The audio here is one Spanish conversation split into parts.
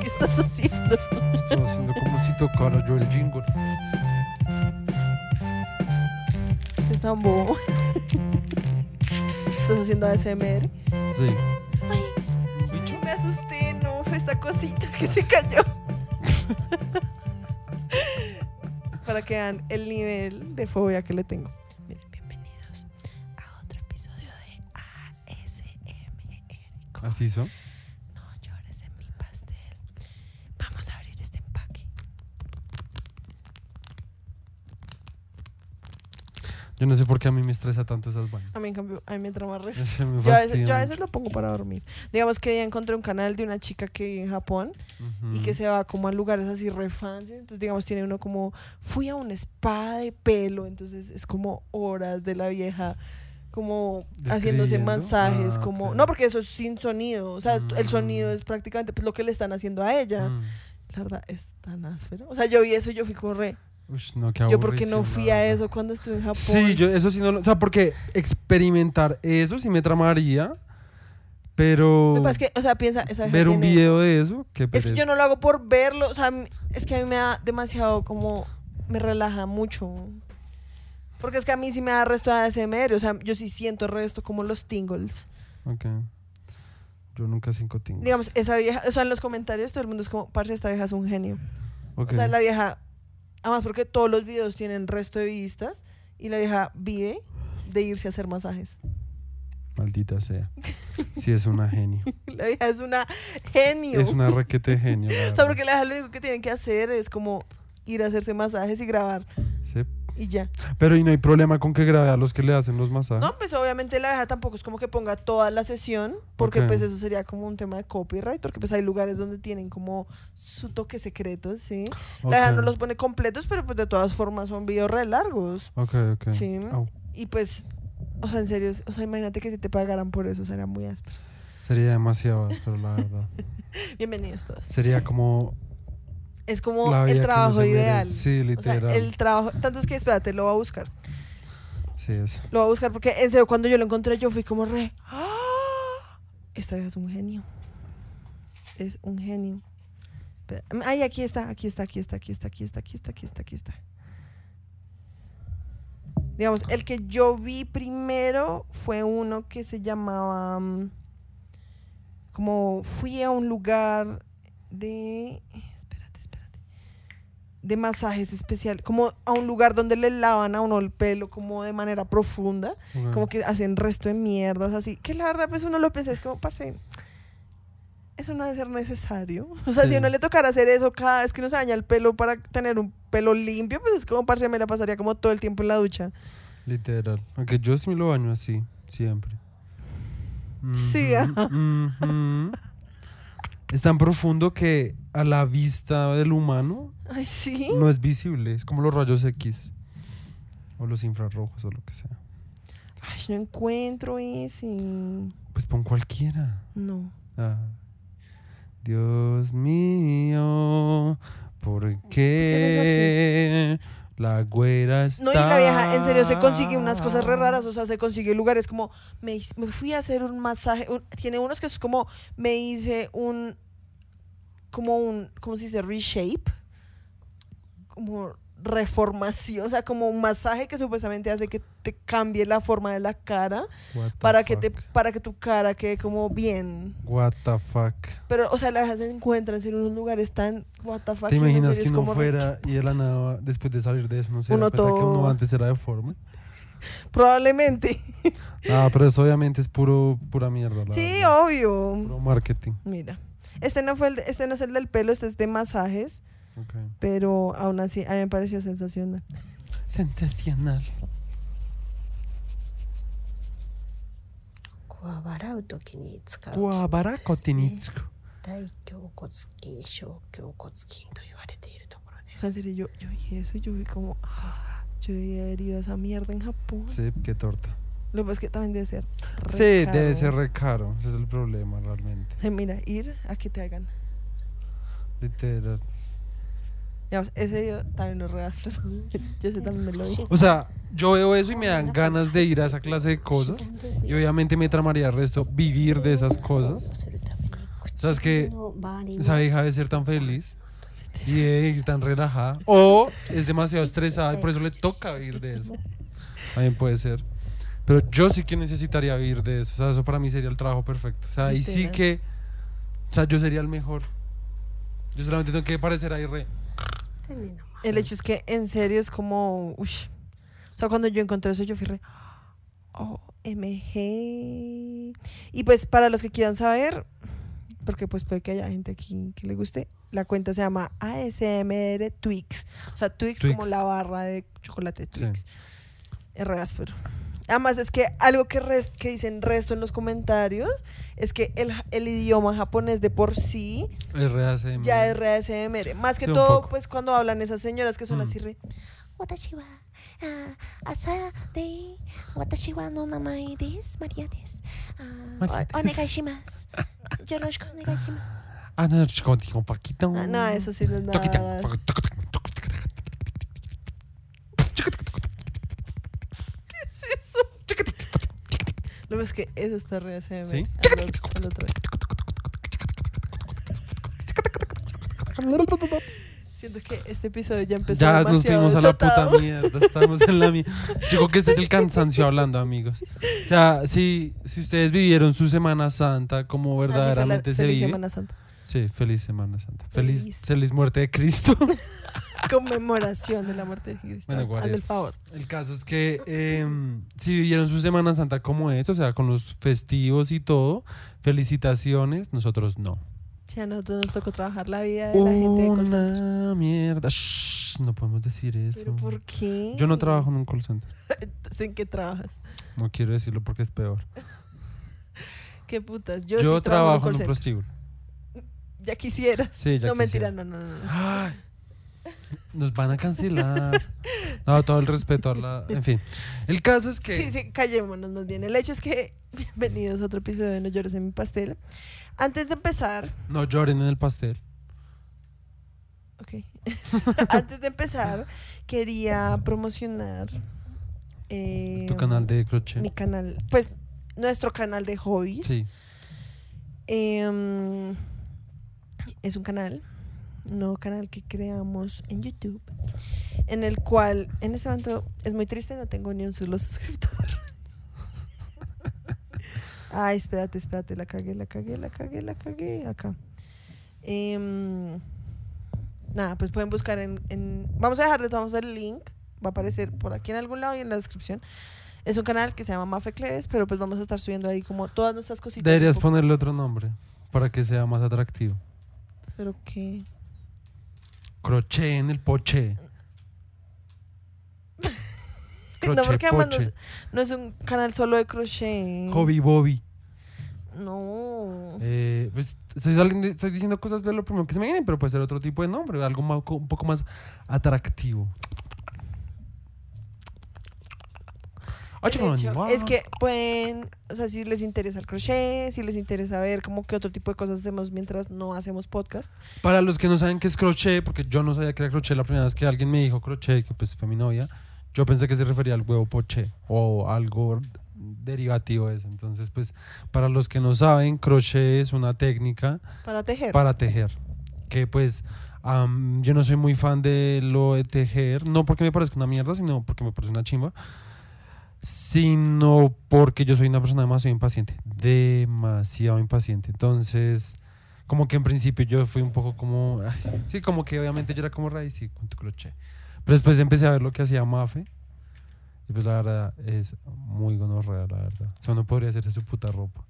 ¿Qué estás haciendo? Estaba haciendo como si tocara yo el jingle. Es tan bobo. ¿Estás haciendo ASMR? Sí. Ay, me asusté, no, fue esta cosita que se cayó. Para que vean el nivel de fobia que le tengo. Miren, bienvenidos a otro episodio de ASMR. ¿Así son? No llores en mi pastel. Vamos a abrir este empaque. Yo no sé por qué a mí me estresa tanto esas vainas. A mí, en cambio, a mí me trama resto. Me Yo a, veces, fastidia yo a mucho. veces lo pongo para dormir. Digamos que ya encontré un canal de una chica que vive en Japón y que se va como a lugares así re fancy. Entonces, digamos, tiene uno como, fui a un spa de pelo. Entonces, es como horas de la vieja, como haciéndose masajes. Ah, como. No, porque eso es sin sonido. O sea, el sonido Mm. es prácticamente pues, lo que le están haciendo a ella. Mm. La verdad, es tan áspero. O sea, yo vi eso y yo fui como re. Ush, no, qué Yo, porque no fui a eso cuando estuve en Japón? Sí, yo eso sí no lo... O sea, porque experimentar eso sí me tramaría, pero Lo es que, o sea, piensa, esa ver un video de eso, qué Es que yo no lo hago por verlo, o sea, es que a mí me da demasiado como, me relaja mucho. Porque es que a mí sí me da resto de ASMR, o sea, yo sí siento resto como los tingles. Ok. Yo nunca cinco tingo. Digamos, esa vieja, o sea, en los comentarios todo el mundo es como, parce, esta vieja es un genio. Ok. O sea, la vieja, además porque todos los videos tienen resto de vistas y la vieja vive de irse a hacer masajes. Maldita sea. Sí, es una genio. La vieja es una genio. es una requete genio. O sea, porque la vieja lo único que tienen que hacer es como ir a hacerse masajes y grabar Sí. Y ya. Pero y no hay problema con que grabe a los que le hacen los masajes. No, pues obviamente la vieja tampoco es como que ponga toda la sesión, porque pues eso sería como un tema de copyright, porque pues hay lugares donde tienen como su toque secreto, ¿sí? La vieja no los pone completos, pero pues de todas formas son videos re largos. Ok, ok. Sí. Y pues, o sea, en serio, o sea, imagínate que si te pagaran por eso, sería muy áspero. Sería demasiado áspero, la verdad. Bienvenidos todos. Sería como Es como el trabajo ideal. Sí, O sea, literal. el trabajo, tanto es que espérate, lo voy a buscar. Sí, es. Lo voy a buscar porque en serio, cuando yo lo encontré, yo fui como re. ¡Ah! Esta vieja es un genio. Es un genio. Ay, aquí está, aquí está, aquí está, aquí está, aquí está, aquí está, aquí está, aquí está. Digamos, el que yo vi primero fue uno que se llamaba. mm, Como fui a un lugar de. De masajes especial. Como a un lugar donde le lavan a uno el pelo, como de manera profunda como que hacen resto de mierdas así, que la verdad pues uno lo piensa, es como, parce, eso no debe ser necesario. O sea, si a uno le tocara hacer eso cada vez que uno se baña el pelo para tener un pelo limpio, pues es como, parce, me la pasaría como todo el tiempo en la ducha. Literal. Aunque yo sí me lo baño así, siempre. Sí. Es tan profundo que a la vista del humano Ay, sí. no es visible. Es como los rayos X. O los infrarrojos o lo que sea. Ay, no encuentro ese. Pues pon cualquiera. No. Ah. Dios mío, ¿por qué la güera está? No, y la vieja, en serio, se consigue unas cosas re raras, o sea, se consigue lugares como, me, me fui a hacer un masaje, un- tiene unos que es como, me hice un, como un, ¿cómo se dice? Reshape, como reformación, o sea, como un masaje que supuestamente hace que te cambie la forma de la cara para que te, para que tu cara quede como bien. What the fuck. Pero, o sea, la vieja se encuentra en unos lugares tan, what the fuck. ¿Te imaginas que uno fuera y de la nada, después de salir de eso, no se da Uno cuenta que uno todo- antes era deforme? Probablemente. Ah, pero eso obviamente es puro, pura mierda. la Sí, verdad. obvio. Puro marketing. Mira, este no fue el, este no es el del pelo, este es de masajes, Okay. Pero aún así, a mí me pareció sensacional. Sensacional. O sea, serio, yo, yo dije eso y yo vi como, yo había herido esa mierda en Japón. Sí, qué torta. Lo que es que también debe ser. Sí, debe ser recaro. Ese es el problema realmente. O sea, mira, ir a que te hagan. Literal. Digamos, ese video también lo regasto. Yo ese también me lo vi. O sea, yo veo eso y me dan ganas de ir a esa clase de cosas. Y obviamente me tramaría el resto vivir de esas cosas. ¿Sabes qué? Esa hija debe ser tan feliz y de ir tan relajada. O es demasiado estresada y por eso le toca vivir de eso. También puede ser. Pero yo sí que necesitaría vivir de eso. O sea, eso para mí sería el trabajo perfecto. O sea, ahí sí que. O sea, yo sería el mejor. Yo solamente tengo que parecer ahí re. El hecho es que en serio es como. ush. O sea, cuando yo encontré eso, yo fui re. OMG. Y pues, para los que quieran saber, porque pues puede que haya gente aquí que le guste, la cuenta se llama ASMR Twix. O sea, Twix, como la barra de chocolate Sí. Twix. Es re áspero. Además, es que algo que, que dicen resto en los comentarios es que el, idioma japonés de por sí ya es RACMR. Más que todo, pues cuando hablan esas señoras que son así re. Ah, no, ah, no, eso sí no es nada. Lo que es que eso está re ASMR. ¿Sí? Hazlo otra vez. Siento que este episodio ya empezó Ya nos demasiado fuimos a la puta desatado. mierda. Estamos en la mierda. Digo que este es el cansancio hablando, amigos. O sea, si, si ustedes vivieron su Semana Santa como Así fue la- verdaderamente se feliz vive. Semana Santa. Sí, feliz Semana Santa. Feliz, Feliz. feliz muerte de Cristo. Conmemoración de la muerte de Cristo. Bueno, Hazme el favor. El caso es que em, si vivieron su Semana Santa como es, o sea, con los festivos y todo, felicitaciones, nosotros no. Si a nosotros nos tocó trabajar la vida de la gente de call center. Una mierda. Shh, no podemos decir eso. ¿Pero por qué? Yo no trabajo en un call center. Entonces, ¿En qué trabajas? No quiero decirlo porque es peor. ¿Qué putas? Yo, Yo, sí trabajo en un center. prostíbulo. Ya quisiera. Sí, ya no, mentira, quisiera. no, no, no. no. Nos van a cancelar. No, todo el respeto a la. En fin. El caso es que. Sí, sí, callémonos más bien. El hecho es que, bienvenidos a otro episodio de No llores en mi pastel. Antes de empezar, No lloren en el pastel. ok. Antes de empezar, quería promocionar eh, Tu canal de crochet. mi canal, pues nuestro canal de hobbies. Sí. Em, es un canal, nuevo canal que creamos en YouTube, en el cual en este momento es muy triste, no tengo ni un solo suscriptor. Ay, espérate, espérate, la cagué, la cagué, la cagué, la cagué, acá. Em, nada, pues pueden buscar en, en- Vamos a dejar de todos el link, va a aparecer por aquí en algún lado y en la descripción. Es un canal que se llama Mafe Cleves, pero pues vamos a estar subiendo ahí como todas nuestras cositas. Deberías ponerle otro nombre para que sea más atractivo. Pero qué. Crochet en el poche. no, porque además no es, no es un canal solo de crochet. Hobby Bobby. No. Eh, pues, estoy, saliendo- estoy diciendo cosas de lo primero que se me vienen, pero puede ser otro tipo de nombre, algo más- un poco más atractivo. El hecho es que pueden, o sea, si les interesa el crochet, si les interesa ver como qué otro tipo de cosas hacemos mientras no hacemos podcast. Para los que no saben qué es crochet, porque yo no sabía que era crochet la primera vez que alguien me dijo crochet, que pues fue mi novia, yo pensé que se refería al huevo poché o algo derivativo de eso. Entonces, pues, para los que no saben, crochet es una técnica Para tejer. para tejer. Que pues am, yo no soy muy fan de lo de tejer, no porque me parezca una mierda, sino porque me parece una chimba, sino porque yo soy una persona demasiado impaciente, demasiado impaciente. Entonces, como que en principio yo fui un poco como, ay, sí, como que obviamente yo era como raíz y con tu crochet. Pero después empecé a ver lo que hacía Mafe. Y pues la verdad es muy gonorrea, la verdad. O sea, uno podría hacerse su puta ropa.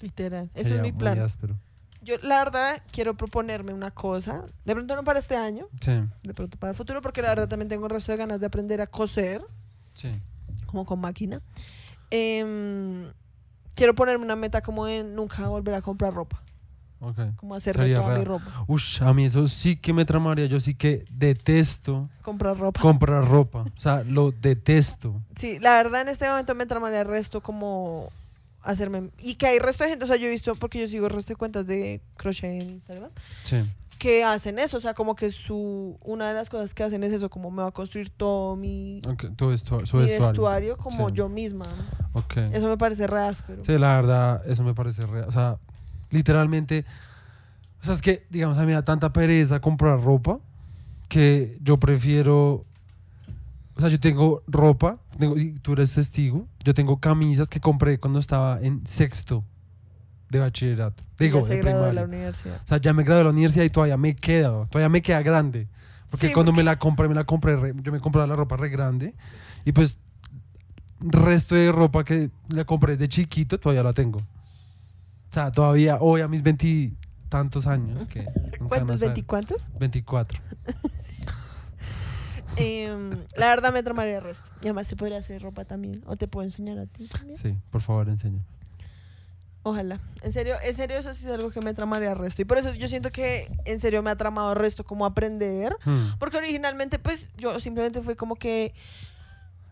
Literal. Ese es mi plan. áspero. Yo, la verdad, quiero proponerme una cosa. De pronto no para este año, Sí, de pronto para el futuro, porque la verdad también tengo el resto de ganas de aprender a coser, sí. Como con máquina. Em, quiero ponerme una meta como de nunca volver a comprar ropa. Ok. Como hacerme Sería toda mi ropa. Ush, a mí eso sí que me tramaría. Yo sí que detesto Comprar ropa. comprar ropa. O sea, lo detesto. Sí, la verdad en este momento me tramaría el resto como hacerme... Y que hay resto de gente, o sea, yo he visto, porque yo sigo el resto de cuentas de crochet en Instagram, Sí. Que hacen eso, o sea, como que su una de las cosas que hacen es eso, como me va a construir todo mi, Ok, tu su mi vestuario. vestuario como Sí. yo misma. Ok. Eso me parece re áspero. Sí, la verdad, eso me parece real. O sea, literalmente. O sea, es que, digamos, a mí me da tanta pereza comprar ropa que yo prefiero. O sea, yo tengo ropa, tengo, y tú eres testigo. Yo tengo camisas que compré cuando estaba en sexto de bachillerato. Digo, ya se de graduó de la universidad. O sea, ya me gradué de la universidad y todavía me queda, todavía me queda grande. Porque Sí, cuando porque- me la compré, me la compré, re- yo me compraba la ropa re grande. Y pues, resto de ropa que la compré de chiquito, todavía la tengo. O sea, todavía, hoy a mis veintitantos años, que ¿Cuántos? ¿Veinticuántos? 24. Em, la verdad me tramaría el resto. Y además te podría hacer ropa también. O te puedo enseñar a ti también. Sí, por favor, enseña. Ojalá. En serio, en serio eso sí es algo que me tramaría el resto. Y por eso yo siento que en serio me ha tramado el resto como aprender. Hmm. Porque originalmente pues yo simplemente fue como que...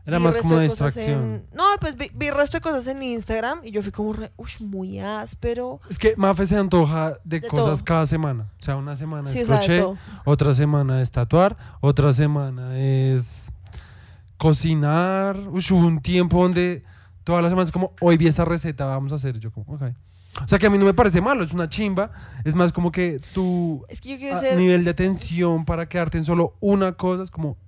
Era más como de distracción. en- No, pues vi, vi resto de cosas en Instagram y yo fui como, re, ush, muy áspero. Es que Mafe se antoja de, De cosas todo. cada semana. O sea, una semana Sí, es crochet, otra semana es tatuar, otra semana es cocinar. Ush, hubo un tiempo donde todas las semanas es como, hoy vi esa receta, vamos a hacer. Yo como, ok. O sea que a mí no me parece malo, es una chimba. Es más como que tu Es que yo a- ser... nivel de atención para quedarte en solo una cosa es como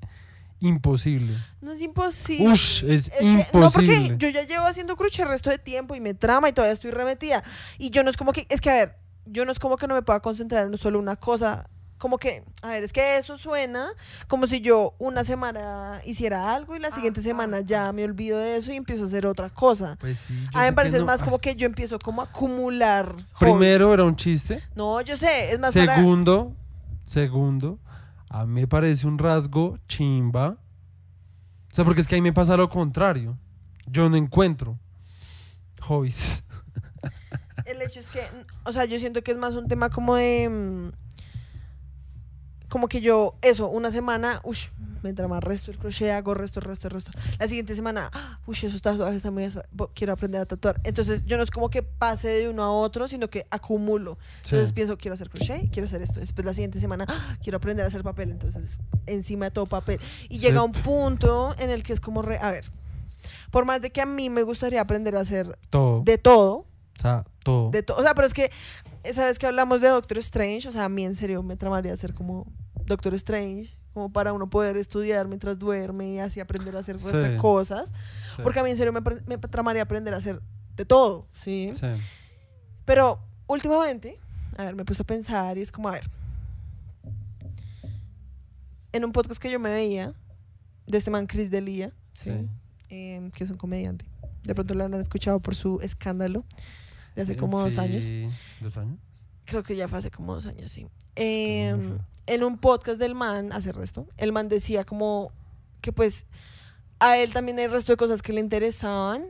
imposible. No es imposible. Ush, es que- no, porque imposible. yo ya llevo haciendo crochet el resto de tiempo y me trama y todavía estoy remetida. Y yo no es como que, es que a ver, yo no es como que no me pueda concentrar en solo una cosa. Como que, a ver, es que eso suena como si yo una semana hiciera algo y la siguiente semana ya me olvido de eso y empiezo a hacer otra cosa. Pues sí, A mí me parece no- más ah, como que yo empiezo como a acumular. Primero hobbies. era un chiste. No, yo sé, es más para- Segundo, segundo, a mí me parece un rasgo chimba. O sea, porque es que ahí me pasa lo contrario. Yo no encuentro hobbies. El hecho es que, o sea, yo siento que es más un tema como de. Como que yo, eso, una semana, uff, me entra más resto el crochet, hago resto, resto, resto. La siguiente semana, uff, eso está suave, está muy quiero aprender a tatuar. Entonces, yo no es como que pase de uno a otro, sino que acumulo. Entonces pienso, quiero hacer crochet, quiero hacer esto. Después la siguiente semana, ¡ah! quiero aprender a hacer papel. Entonces, encima de todo papel. Y Sí. llega un punto en el que es como, re- a ver, por más de que a mí me gustaría aprender a hacer Todo. de todo, o sea, todo. de to- o sea, pero es que, ¿sabes que hablamos de Doctor Strange? O sea, a mí en serio me tramaría hacer como Doctor Strange, como para uno poder estudiar mientras duerme y así aprender a hacer el resto de Sí. cosas. Sí. Porque a mí en serio me, me tramaría aprender a hacer de todo, ¿sí? Sí. Pero últimamente, a ver, me puse a pensar y es como, a ver, en un podcast que yo me veía, de este man Chris Delia, ¿sí? Em, que es un comediante. De pronto lo han escuchado por su escándalo de hace como dos años. ¿Dos años? Creo que ya fue hace como dos años, sí. Em, en un podcast del man, hace resto, el man decía como que pues a él también hay resto de cosas que le interesaban,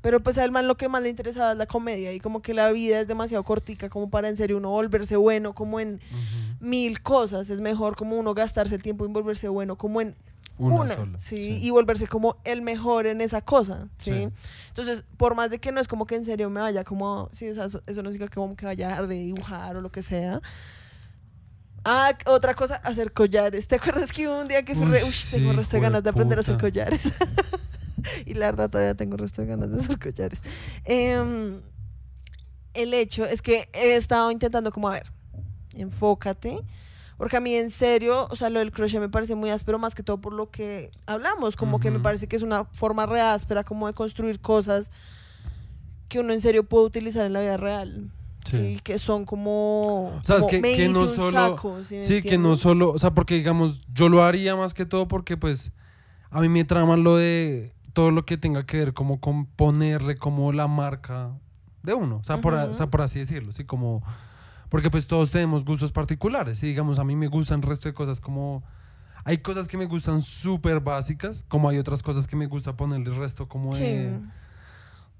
pero pues a él man lo que más le interesaba es la comedia y como que la vida es demasiado cortica como para en serio uno volverse bueno como en mil cosas, es mejor como uno gastarse el tiempo en volverse bueno como en Una, una, sola. ¿sí? y volverse como el mejor en esa cosa, ¿sí? Sí. Entonces, por más de que no es como que en serio me vaya como, sí, o sea, eso, eso no significa que como que vaya a dibujar o lo que sea. Ah, otra cosa, hacer collares. ¿Te acuerdas que hubo un día que fui re, Uy, uy, tengo sí, resto de ganas de aprender a hacer collares? y la verdad todavía tengo resto de ganas de hacer collares. Em, el hecho es que he estado intentando como, a ver, enfócate. Porque a mí en serio, o sea, lo del crochet me parece muy áspero más que todo por lo que hablamos, como que me parece que es una forma re áspera como de construir cosas que uno en serio puede utilizar en la vida real. Sí, Sí. que son como, O sea, es como que- me que hice no un solo- saco, ¿sí Sí, que no solo, o sea, porque digamos, yo lo haría más que todo porque pues a mí me trama lo de todo lo que tenga que ver como con ponerle como la marca de uno, o sea, por, o sea, por así decirlo, sí, como, porque pues todos tenemos gustos particulares, y digamos, a mí me gustan el resto de cosas como, hay cosas que me gustan súper básicas, como hay otras cosas que me gusta ponerle el resto como Sí, de,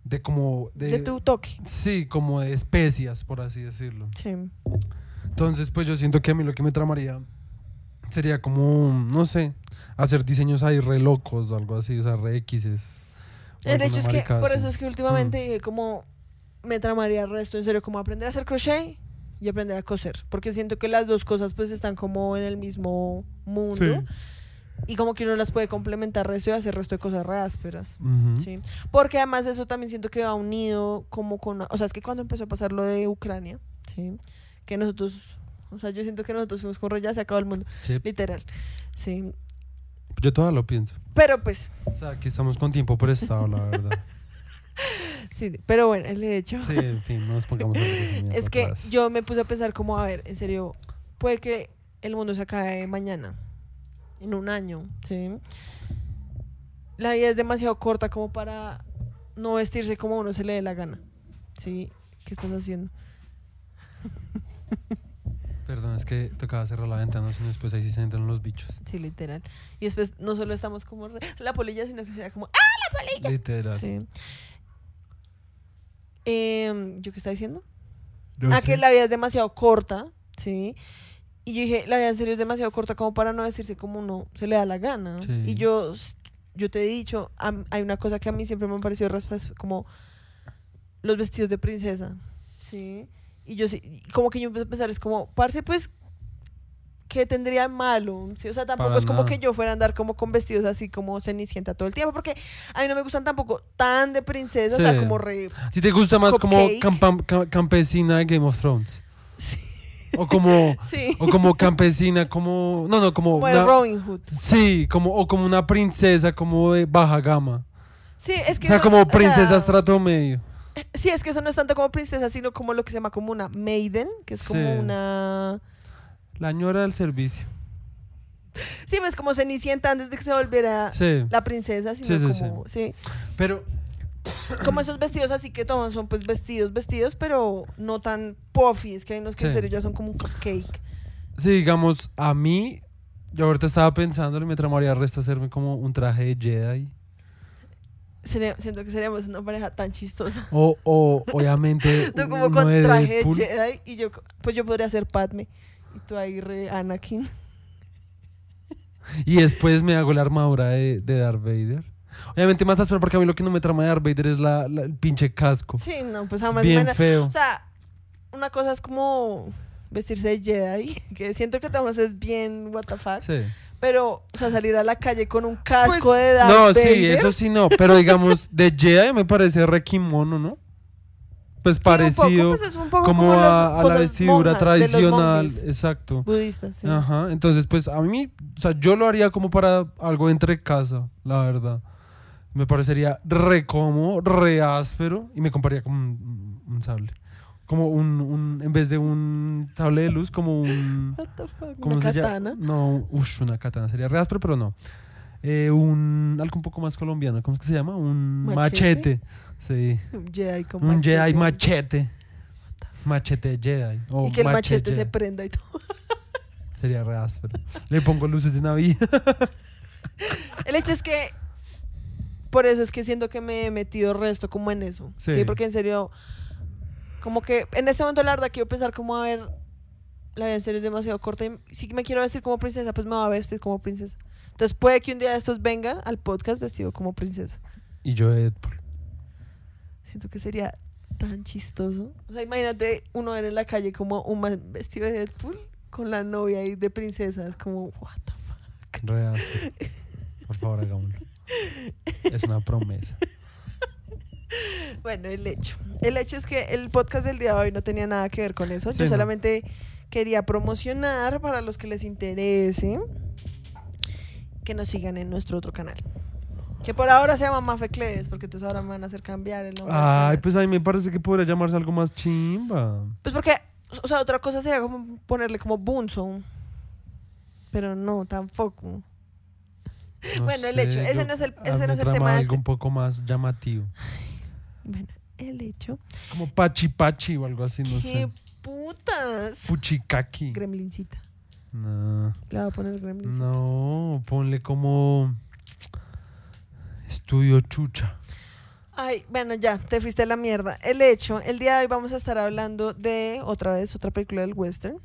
de como, de, de tu toque. sí, como de especias, por así decirlo. Sí. Entonces, pues yo siento que a mí lo que me tramaría sería como, no sé, hacer diseños ahí re locos o algo así, o sea, re X's. o El hecho es que, por eso es que últimamente dije como me tramaría el resto, en serio, como aprender a hacer crochet, y aprender a coser. Porque siento que las dos cosas pues están como en el mismo mundo. Sí. Y como que uno las puede complementar resto y hacer resto de cosas re ásperas. Ujú. Sí. Porque además eso también siento que va unido como con... O sea, es que cuando empezó a pasar lo de Ucrania, ¿sí? Que nosotros... O sea, yo siento que nosotros fuimos con ya se acabó el mundo. Sí. Literal. Sí. Yo todavía lo pienso. Pero pues, O sea, aquí estamos con tiempo prestado, la verdad. sí. Pero bueno, el hecho... Sí, en fin, no nos pongamos Es que yo me puse a pensar como, a ver, en serio, puede que el mundo se acabe mañana, en un año, ¿sí? La vida es demasiado corta como para no vestirse como a uno se le dé la gana, ¿sí? ¿Qué estás haciendo? Perdón, es que tocaba cerrar la ventana, sino después ahí sí se entran los bichos. Sí, literal. Y después no solo estamos como re- la polilla, sino que sería como, ¡ah! Literal. Sí. Em, ¿Yo qué estaba diciendo? No ah, sé. que la vida es demasiado corta, ¿sí? Y yo dije, la vida en serio es demasiado corta como para no vestirse como uno se le da la gana. Sí. Y yo, yo te he dicho, hay una cosa que a mí siempre me ha parecido como los vestidos de princesa, ¿sí? Y yo sí, como que yo empecé a pensar, es como, parce, pues, ¿qué tendría malo? ¿Sí? O sea, tampoco Para es como nada. que yo fuera a andar como con vestidos así como cenicienta todo el tiempo, porque a mí no me gustan tampoco tan de princesa, o sea, como re... Si te gusta más como campesina de Game of Thrones. Sí. O como, Sí. o como campesina, como. No, no, como. Como una- Robin Hood. sí, como, o como una princesa, como de baja gama. Sí, es que O sea, no- como o princesa sea, estrato medio. Sí, es que eso no es tanto como princesa, sino como lo que se llama como una maiden, que es como una... La ñora del servicio. Sí, pues como Cenicienta antes de que se volviera Sí. la princesa, sino Sí, sí, como... Sí. Pero. Como esos vestidos así que toman son pues vestidos, vestidos, pero no tan puffy, es que hay unos que en serio ya son como un cupcake. Sí, digamos, a mí. Yo ahorita estaba pensando tramaría el resto hacerme como un traje de Jedi. Sería- siento que seríamos una pareja tan chistosa. O, o obviamente. Tú como con traje de. Jedi y yo, pues yo podría ser Padme y tú ahí re Anakin. Y después me hago la armadura de, de Darth Vader. Obviamente más áspero porque a mí lo que no me trama de Darth Vader es la, la- el pinche casco. Sí, no, pues Es jamás bien me- feo. O sea, una cosa es como vestirse de Jedi, que siento que Thomas es bien what the fuck, Sí. pero o sea, salir a la calle con un casco Pues, de Darth no, Vader, sí, eso sí no. Pero digamos, de Jedi me parece re kimono, ¿no? Pues sí, un poco, parecido pues es un poco como como, los- a, a la vestidura tradicional. Exacto. budistas, sí. Ajá. Entonces, pues a mí, o sea, yo lo haría como para algo entre casa, la verdad. Me parecería re cómodo, re áspero y me compraría como un, un sable. Como un, un, en vez de un sable de luz, como un... ¿Cómo una llama? katana. No, ush, una katana. Sería re áspero, pero no. Eh, un, algo un poco más colombiano. ¿Cómo es que se llama? Un ¿Machete? machete. Sí. Un Jedi con Un Jedi machete. machete. Machete Jedi. Y que el machete se prenda y todo. Sería re áspero. Le pongo luces de Navidad. El hecho es que por eso es que siento que me he metido resto como en eso. Sí. Sí. porque en serio, como que en este momento la verdad quiero pensar como a ver, la vida en serio es demasiado corta y si me quiero vestir como princesa, pues me voy a vestir como princesa. Entonces puede que un día de estos venga al podcast vestido como princesa. Y yo Deadpool. Siento que sería tan chistoso. O sea, imagínate uno ver en la calle como un man vestido de Deadpool con la novia ahí de princesa. Es como, what the fuck. Re áspero. Por favor, hagámoslo. Es una promesa. Bueno, el hecho. El hecho es que el podcast del día de hoy no tenía nada que ver con eso. Sí, Yo no. solamente quería promocionar para los que les interese que nos sigan en nuestro otro canal. Que por ahora se llama Mafecles, porque entonces ahora me van a hacer cambiar el nombre. Ay, pues a mí me parece que podría llamarse algo más chimba. Pues porque, o sea, otra cosa sería como ponerle como Bunzo. Pero no, tampoco. No Bueno, el hecho, ese no es el- ese no es el tema algo este. un poco más llamativo. Bueno, el hecho. Como Pachi Pachi o algo así, no ¡Qué sé. putas! Fuchikaki. Gremlincita. No. Le voy a poner Gremlincita. No, ponle como Estudio Chucha. Ay, bueno, ya, te fuiste a la mierda. El hecho, el día de hoy vamos a estar hablando de, otra vez, otra película del western.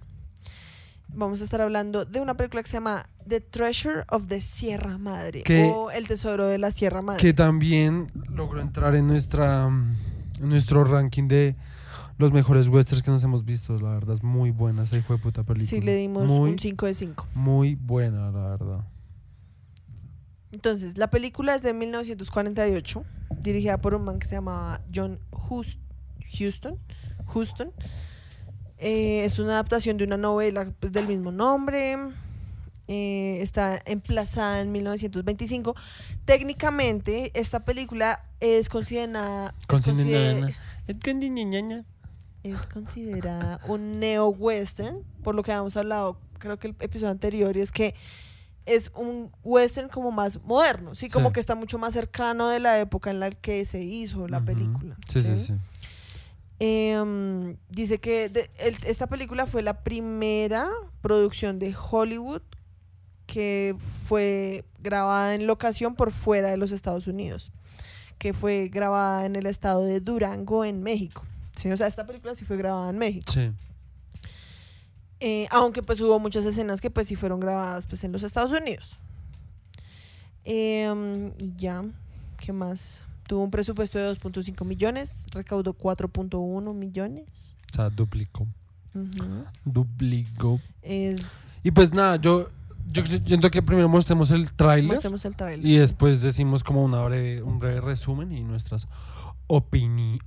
Vamos a estar hablando de una película que se llama The Treasure of the Sierra Madre. Que- o El Tesoro de la Sierra Madre. Que también logró entrar en nuestra en nuestro ranking de los mejores westerns que nos hemos visto, la verdad. Es muy buena esa hijo de puta película. Sí, le dimos muy, un 5 de 5. Muy buena, la verdad. Entonces, la película es de 1948, dirigida por un man que se llamaba John Huston. Houston. Eh, es una adaptación de una novela pues, del mismo nombre. Eh, está emplazada en 1925. Técnicamente, esta película es considerada, es consider- Considerada. es considerada un neo-western, por lo que habíamos hablado, creo que el episodio anterior, y es que es un western como más moderno, sí, como Sí. que está mucho más cercano de la época en la que se hizo la película. Sí, sí, sí. Em, dice que de- el- esta película fue la primera producción de Hollywood que fue grabada en locación por fuera de los Estados Unidos, que fue grabada en el estado de Durango, en México. Sí, o sea, esta película sí fue grabada en México. Sí. Eh, aunque pues hubo muchas escenas que pues sí fueron grabadas pues en los Estados Unidos. Em, y ya, ¿qué más? Tuvo un presupuesto de 2.5 millones, recaudó 4.1 millones. O sea, duplicó. Duplicó. Es, Y pues nada, yo, yo siento que primero mostremos el tráiler mostremos el trailer. y después decimos como una breve, un breve resumen y nuestras opiniones.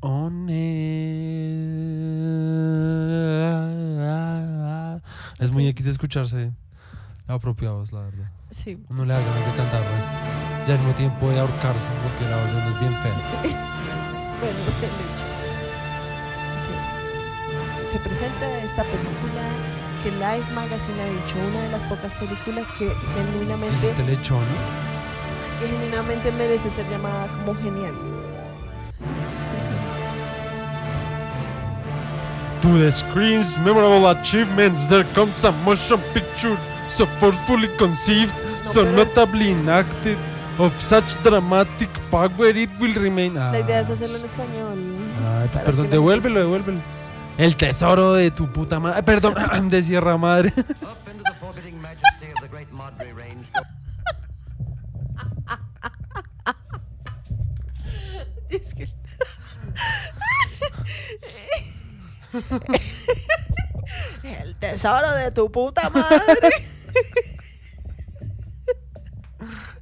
Es muy X escucharse la propia voz, la verdad. Sí. Uno le da ganas de cantar pues, y al mismo tiempo de ahorcarse porque la voz de uno es bien fea. Bueno, el hecho. Sí. Se presenta esta película que Life Magazine ha dicho, una de las pocas películas que genuinamente, Dijiste lechón, que genuinamente merece ser llamada como genial. To the screen's memorable achievements, there comes a motion picture so forcefully conceived, No, so notably enacted, of such dramatic power it will remain. La idea es Ah, hacerlo en español. Ay, pues perdón, devuélvelo, devuélvelo. El tesoro de tu puta madre. Perdón, de Sierra Madre. Up into the forbidding majesty of the great Madre Range. Es que... El tesoro de tu puta madre.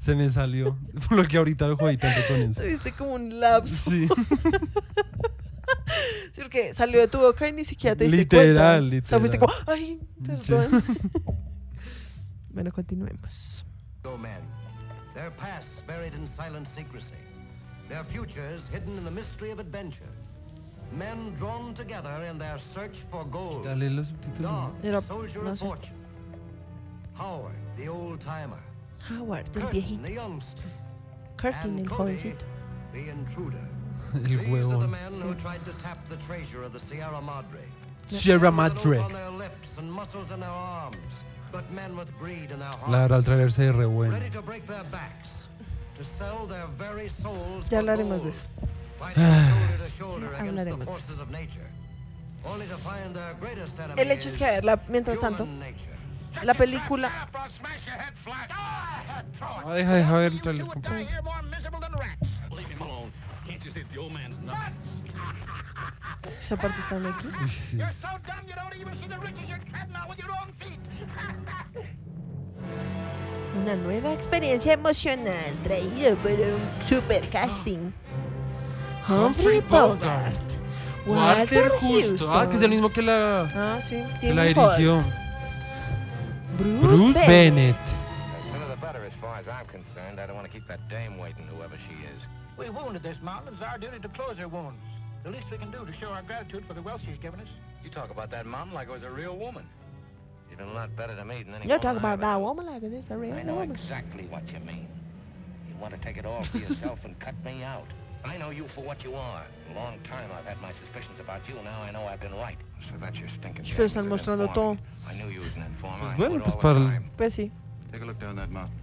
Se me salió. Por lo que ahorita lo jodí tanto con eso. Tuviste como un lapso. Sí. Sí, porque salió de tu boca y ni siquiera te diste Literal, cuenta. O sea, fuiste como, literal. ay, Sí. perdón. bueno, continuemos. Their pasts buried in silent secrecy. Their futures hidden in the mystery of adventure. Men drawn together in their search for gold. Dale los subtítulos. Dog, Era- soldier no of sé. fortune. Howard, the old timer. Howard, el Curtin, viejito. the youngster. Curtin, and el Cody, jovencito. the intruder. El These are the huevón. men who tried to tap the treasure of the Sierra Madre. Sierra Men with an Madre. oath on their lips and muscles in their arms, but men with greed in their hearts. La verdad, el trailer se ve re bueno. ready to break their backs, to sell their very souls Ya for hablaremos gold, de eso. Hablaremos El hecho es que, a ver, la- mientras tanto, la película... Ah, deja, deja ver el trailer? Esa parte está en X. Sí. Una nueva experiencia emocional traída por un super casting. Humphrey Bogart. Walter Houston. Ah, que es el mismo que la, Ah, sí. que la Tim Holt, dirigió. Bruce, Bruce Bennett. The sooner the as far as I'm concerned. I don't want to keep that dame waiting, whoever she is. We wounded this mountain. It's our duty to close her wounds. The least we can do to show our gratitude for the wealth she's given us. You talk about that mountain like it was a real woman. You've been a lot better to me than any You're woman talking about I've that ever- woman like this very I know woman. exactly what you mean. You want to take it all for yourself and cut me out. I know you for what you are. A long time I've had my suspicions about you. Now I know I've been right. So that's your stinking Pero están shame, mostrando good todo. informant. I knew you was an informer. Pues bueno, it pues all the para el- time. Pues sí. Take a look down that mountain.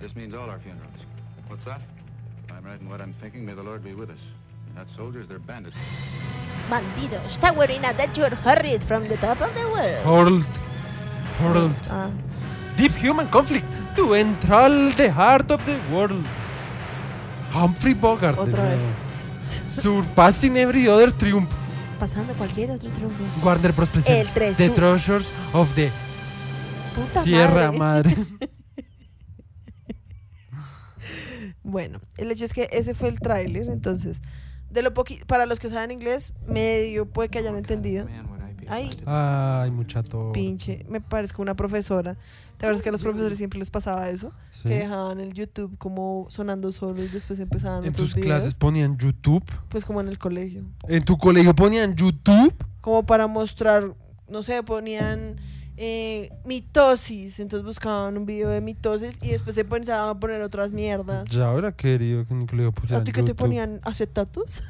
This means all our funerals. What's that? I'm right in what I'm thinking, may the Lord be with us. Not soldiers, they're bandits. Bandidos towering at that you're hurried from the top of the world. Harold. Harold. Ah, Deep human conflict to enthrall the heart of the world. Humphrey Bogart. otra vez. Surpassing every other triumph. pasando cualquier otro trunco. Warner Bros. presents El tres- The Treasures of the Puta Sierra madre. Madre. Bueno, el hecho es que ese fue el tráiler, entonces, de lo poqui para los que saben inglés, medio puede que hayan entendido. Ay, Ay, muchato. pinche, me parezco una profesora. ¿Te acuerdas que a los profesores siempre les pasaba eso? Sí. Que dejaban el YouTube como sonando solo y después empezaban En tus clases ponían YouTube. pues como en el colegio. En tu colegio ponían YouTube. Como para mostrar, no sé, ponían eh, mitosis, entonces buscaban un video de mitosis y después se pensaban a poner otras mierdas. Ya hubiera querido que colegio pusieran ¿A ti que te ponían acetatos?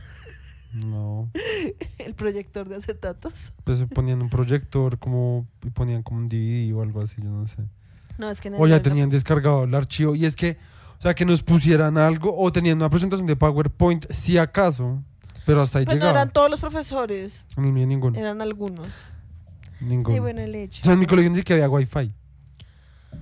No. el proyector de acetatos. Pues se ponían un proyector como y ponían como un DVD o algo así, yo no sé. No, es que en el O ya tenían descargado el archivo. Y es que, o sea, que nos pusieran algo o tenían una presentación de PowerPoint, si acaso. Pero hasta ahí Pues no llegaba. eran todos los profesores, mío ninguno. eran algunos. ninguno. Ay, bueno, el hecho. O sea, en mi colegio ni siquiera había wifi.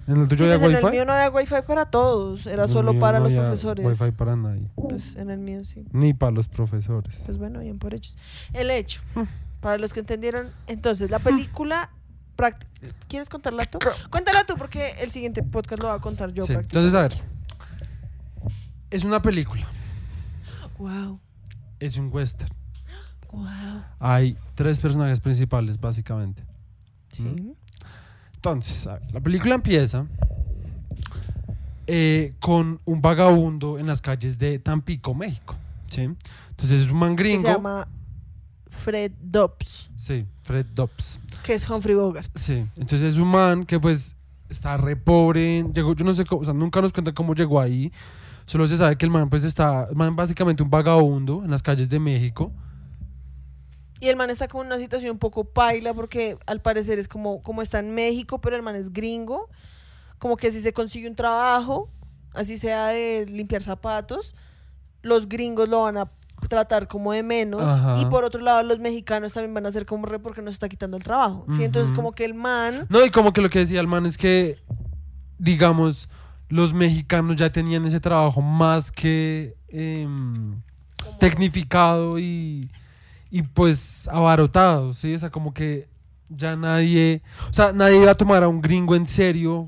¿En el Sí, tuyo pues había en el wifi? mío no había wifi para todos, era En solo para no los había profesores. wifi para nadie. Pues en el mío sí. Ni para los profesores. Pues bueno, bien por hechos. El hecho, Hmm. para los que entendieron, entonces la película... práct- ¿Quieres contarla tú? Cuéntala tú porque el siguiente podcast lo va a contar yo. Sí, prácticamente. Entonces, a ver. Es una película. Wow, Es un western. wow. Hay tres personajes principales, básicamente. Sí. ¿Mm? Entonces, a ver, la película empieza eh, con un vagabundo en las calles de Tampico, México. ¿sí? Entonces es un man gringo. se llama Fred Dobbs, Sí, Fred Dobbs. que es Humphrey Bogart. Sí, entonces es un man que pues está re pobre. Llegó, yo no sé cómo, o sea, nunca nos cuenta cómo llegó ahí. Solo se sabe que el man pues está, el man básicamente un vagabundo en las calles de México. Y el man está como en una situación un poco paila porque al parecer es como, como está en México, pero el man es gringo. Como que si se consigue un trabajo, así sea de limpiar zapatos, los gringos lo van a tratar como de menos. Ajá. Y por otro lado, los mexicanos también van a ser como re porque nos está quitando el trabajo. ¿sí? Entonces, como que el man. No, y como que lo que decía el man es que, digamos, los mexicanos ya tenían ese trabajo más que em, tecnificado y, y pues abarotado, ¿sí? O sea, como que ya nadie, o sea, nadie iba a tomar a un gringo en serio,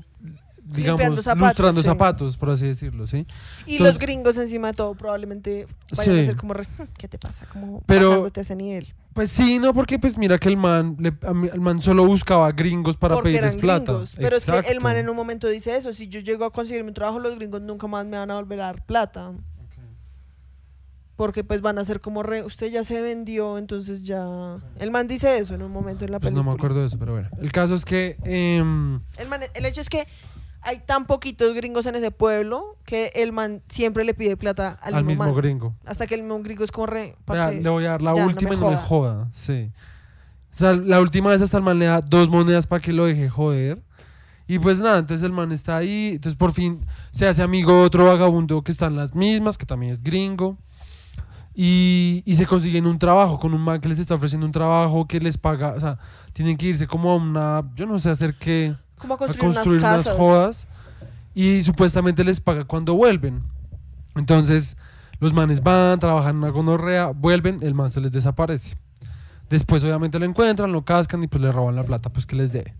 digamos, zapatos, lustrando sí. zapatos, por así decirlo, ¿sí? Y Entonces- los gringos encima de todo probablemente vayan Sí. a ser como re, "Hmm, ¿qué te pasa? Como Pero- a ese nivel. Pues sí, no, porque pues mira que el man, le- el man solo buscaba gringos para porque pedirles eran plata. gringos. Pero es que el man en un momento dice eso, si yo llego a conseguirme un trabajo, los gringos nunca más me van a volver a dar plata. Porque pues van a ser como re, usted ya se vendió, entonces ya... El man dice eso en un momento en la Pues película. no me acuerdo de eso, pero bueno. El caso es que... em, El, man- el hecho es que hay tan poquitos gringos en ese pueblo que el man siempre le pide plata al, al mismo, man. gringo. Hasta que el mismo gringo es como re... Parce, le voy a dar la ya, última y no me joda. joda. Sí. O sea, la última vez hasta el man le da dos monedas para que lo deje joder. Y pues nada, entonces el man está ahí. Entonces por fin se hace amigo de otro vagabundo que está en las mismas, que también es gringo. Y, y se consiguen un trabajo con un man que les está ofreciendo un trabajo que les paga. O sea, tienen que irse como a una. Yo no sé hacer qué. como a A construir, construir unas unas jodas. Y supuestamente les paga cuando vuelven. Entonces, los manes van, trabajan en una gonorrea, vuelven, el man se les desaparece. Después, obviamente, lo encuentran, lo cascan y pues le roban la plata, pues que les debe.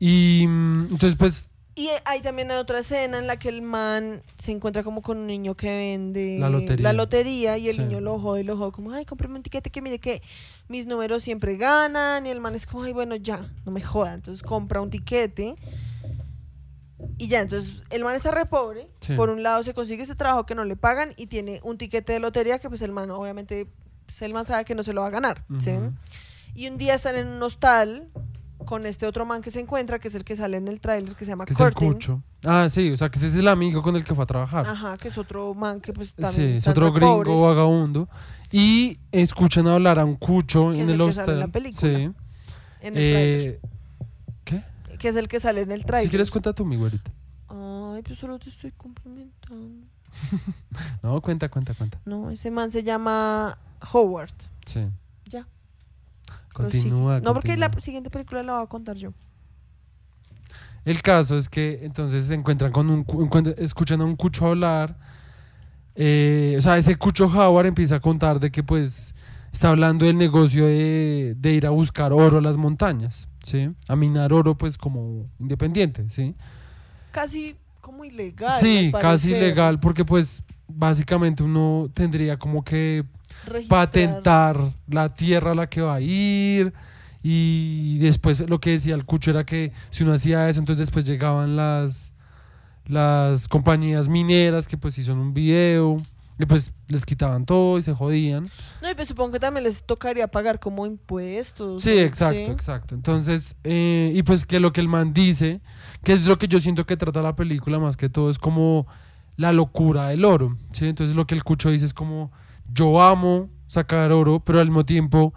Y mm, entonces, pues, Y hay también otra escena en la que el man se encuentra como con un niño que vende La lotería. la lotería y el Sí. niño lo jode y lo jode como, ay, cómprame un tiquete que mire que mis números siempre ganan y el man es como, ay, bueno, ya, no me joda. Entonces compra un tiquete y ya, entonces el man está re pobre. Sí. Por un lado se consigue ese trabajo que no le pagan y tiene un tiquete de lotería que pues el man obviamente, pues, el man sabe que no se lo va a ganar. ¿sí? Ujú. Y un día están en un hostal con este otro man que se encuentra, que es el que sale en el tráiler, que se llama que es el Curtin. cucho. Ah, sí, o sea, que ese es el amigo con el que fue a trabajar. Ajá, que es otro man que pues sí, también es están otro gringo pobres, vagabundo. Y escuchan hablar a un cucho Que en es el el que sale en hostel. la película, Sí. en el Eh, ¿Qué? que es el que sale en el tráiler. Si quieres, cuenta tú, mi güerita. Ay, pues solo te estoy complementando. No, cuenta, cuenta, cuenta. No, ese man se llama Howard. Sí. Continúa. No, porque la siguiente película la voy a contar yo. El caso es que entonces se encuentran con un escuchan a un cucho hablar. eh, o sea, ese cucho Howard empieza a contar de que pues está hablando del negocio de, de ir a buscar oro a las montañas, ¿sí? A minar oro, pues, como independiente, ¿sí? Casi como ilegal. Sí, casi parecer. legal, porque, pues, básicamente uno tendría como que Registrar. patentar la tierra a la que va a ir. Y después lo que decía el cucho era que si uno hacía eso, entonces después llegaban las, las compañías mineras que pues hicieron un video y pues les quitaban todo y se jodían. No, y pues supongo que también les tocaría pagar como impuestos. Sí, ¿no? exacto, exacto. Entonces, eh, y pues que lo que el man dice, que es lo que yo siento que trata la película más que todo, es como la locura del oro, ¿sí? Entonces lo que el cucho dice es como, yo amo sacar oro, pero al mismo tiempo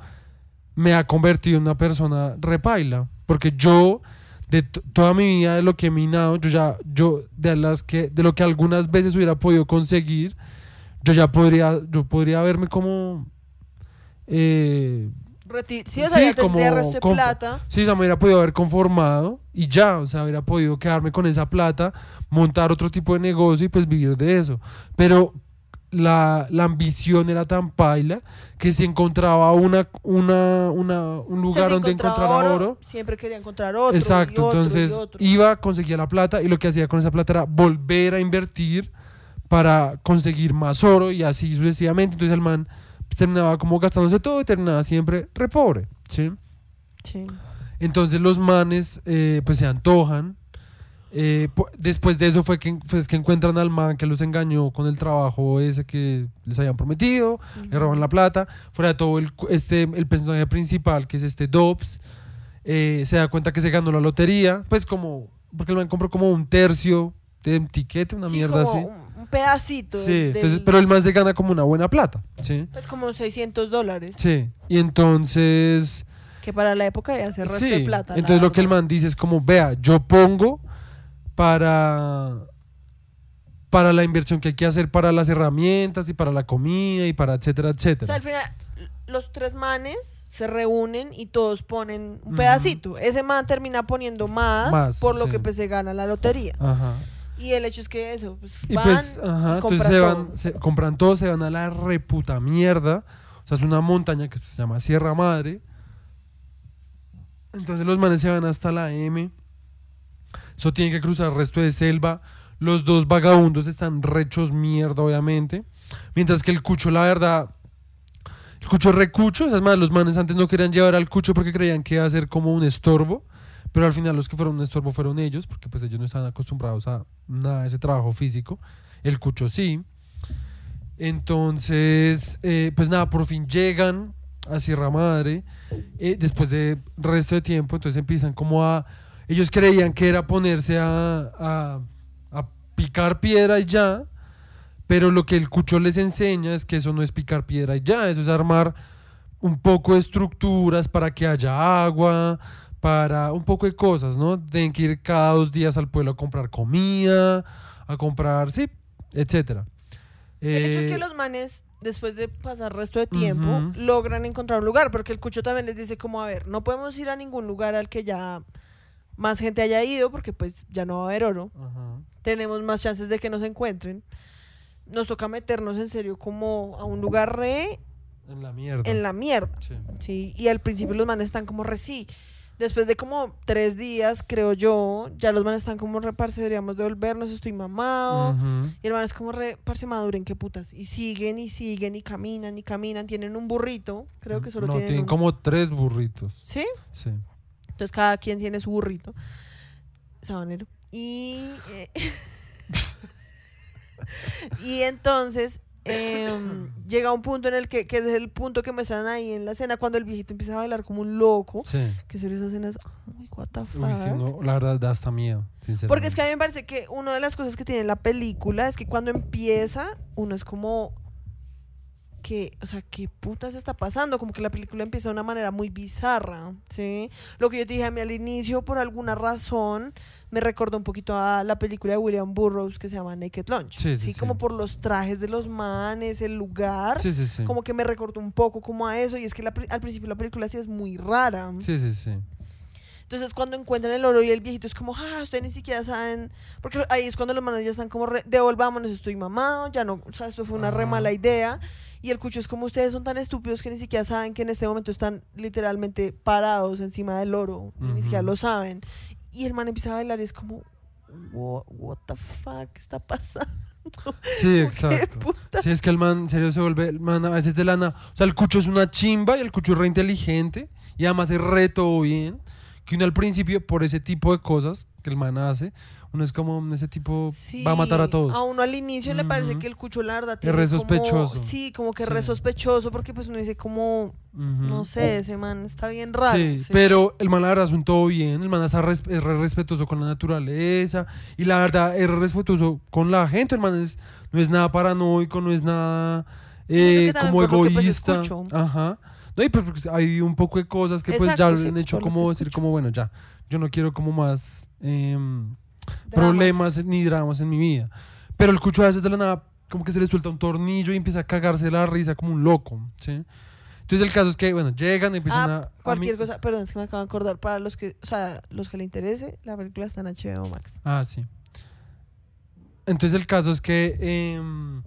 me ha convertido en una persona repaila, porque yo de toda mi vida de lo que he minado, yo ya, yo de las que, de lo que algunas veces hubiera podido conseguir, yo ya podría, yo podría verme como eh, Reti- o sea, Sí, ya tendría como resto de plata. Sí, o sea, me hubiera podido haber conformado y ya, o sea, hubiera podido quedarme con esa plata, montar otro tipo de negocio y pues vivir de eso. Pero la, la ambición era tan paila que si encontraba una, una, una, un O sea, lugar si donde encontraba encontrara oro, Siempre quería encontrar otro. y exacto, y entonces otro. iba, conseguía la plata y lo que hacía con esa plata era volver a invertir para conseguir más oro y así sucesivamente. Entonces el man terminaba como gastándose todo y terminaba siempre re pobre, ¿sí? Sí. Entonces los manes eh, pues se antojan. Eh, después de eso fue que, pues, que encuentran al man que los engañó con el trabajo ese que les habían prometido, le roban la plata. Fuera de todo, el, este, el personaje principal, que es este Dobbs, eh, se da cuenta que se ganó la lotería. Pues como, porque el man compró como un tercio de tiquete, una Sí, mierda como así. Un, pedacito. Sí, del- entonces, pero el man se gana como una buena plata, ¿sí? Pues como 600 dólares. Sí, y entonces... Que para la época ya hace resto de plata. la Entonces lo que el man dice es como, vea, yo pongo para para la inversión que hay que hacer para las herramientas y para la comida y para etcétera, O sea, etcétera. al final, los tres manes se reúnen y todos ponen un pedacito. Ese man termina poniendo más, Más, por lo sí. que pues, se gana la lotería. Ajá. Y el hecho es que eso, pues Y van pues, y ajá, entonces compran se todo. van, se compran todo, se van a la reputa mierda. O sea, es una montaña que se llama Sierra Madre. Entonces los manes se van hasta la M. Eso tienen que cruzar el resto de selva. Los dos vagabundos están rechos mierda, obviamente. Mientras que el cucho, la verdad, el cucho recucho. Es más, los manes antes no querían llevar al cucho porque creían que iba a ser como un estorbo. Pero al final los que fueron un estorbo fueron ellos, porque pues ellos no estaban acostumbrados a nada de ese trabajo físico. El cucho sí. Entonces, eh, pues nada, por fin llegan a Sierra Madre. eh, después de resto de tiempo, entonces empiezan como a... Ellos creían que era ponerse a, a, a picar piedra y ya. Pero lo que el cucho les enseña es que eso no es picar piedra y ya, eso es armar un poco de estructuras para que haya agua, para un poco de cosas, ¿no? Tienen que ir cada dos días al pueblo a comprar comida, a comprar, sí, etcétera. El hecho es Eh, que los manes, después de pasar resto de tiempo, logran encontrar un lugar, porque el cucho también les dice como, a ver, no podemos ir a ningún lugar al que ya más gente haya ido, porque pues ya no va a haber oro. Tenemos más chances de que nos encuentren. Nos toca meternos en serio como a un lugar re En la mierda. en la mierda. Sí. Sí, y al principio los manes están como re sí. Después de como tres días, creo yo, ya los manes están como re, parce, deberíamos devolvernos, estoy mamado. Y el man es como re, parce, maduren, qué putas. Y siguen y siguen y caminan y caminan. Tienen un burrito, creo que solo no, tienen tienen un- como tres burritos. ¿Sí? Sí. Entonces cada quien tiene su burrito. Sabanero. Y... eh, y entonces... em, llega un punto en el que, que es el punto que muestran ahí en la escena cuando el viejito empieza a bailar como un loco Sí. que serio esa escena es muy what the Uy, fuck. sí, no, la verdad da hasta miedo, sinceramente. Porque es que a mí me parece que una de las cosas que tiene la película es que cuando empieza, uno es como que, o sea, ¿qué putas está pasando? Como que la película empieza de una manera muy bizarra, ¿sí? Lo que yo te dije a mí al inicio, por alguna razón, me recordó un poquito a la película de William Burroughs que se llama Naked Lunch. Sí, sí, sí. Como por los trajes de los manes, el lugar. Sí, sí, sí. Como que me recordó un poco como a eso. Y es que la al principio la película sí es muy rara. Sí, sí, sí. Entonces cuando encuentran el oro y el viejito es como, ah, ustedes ni siquiera saben, porque ahí es cuando los manos ya están como, re- devolvámonos, estoy mamado, ya no, o sea, esto fue una re mala idea. Y el cucho es como, ustedes son tan estúpidos que ni siquiera saben que en este momento están literalmente parados encima del oro, y ni siquiera lo saben. Y el man empieza a bailar y es como, what, what the fuck está pasando? Sí, ¿Qué exacto. Sí, es que el man, en serio, se vuelve, el man a veces de lana. O sea, el cucho es una chimba y el cucho es re inteligente y además es re todo bien. Que uno al principio, por ese tipo de cosas que el man hace, uno es como, ese tipo va a matar a todos. A uno al inicio le parece que el cucho, la verdad, Es tiene re como- sospechoso. sí, como que re Sí. sospechoso, porque pues uno dice como, no sé, ese man está bien raro. Sí, sí. pero el man la verdad es un todo bien, el man es, es re respetuoso con la naturaleza y la verdad es re respetuoso con la gente, el man es, no es nada paranoico, no es nada eh, como por lo que, pues, egoísta. Ajá. No, y pues porque hay un poco de cosas que pues ya sí, han pues, hecho como decir como bueno ya, yo no quiero como más em, problemas ni dramas en mi vida. Pero el cucho a veces de la nada como que se le suelta un tornillo y empieza a cagarse la risa como un loco, ¿sí? Entonces el caso es que, bueno, llegan y empiezan a... Ah, a cualquier cosa, perdón, es que me acabo de acordar, para los que, o sea, los que le interese, la película está en HBO Max. Ah, sí. Entonces el caso es que em,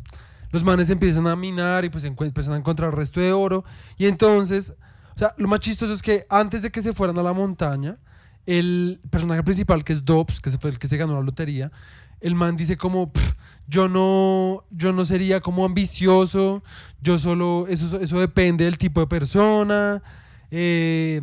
los manes empiezan a minar y pues empiezan a encontrar resto de oro. Y entonces, o sea, lo más chistoso es que antes de que se fueran a la montaña, el personaje principal, que es Dobbs, que fue el que se ganó la lotería, el man dice como, "Pff, yo no, yo no sería como ambicioso, yo solo, eso, eso depende del tipo de persona, eh,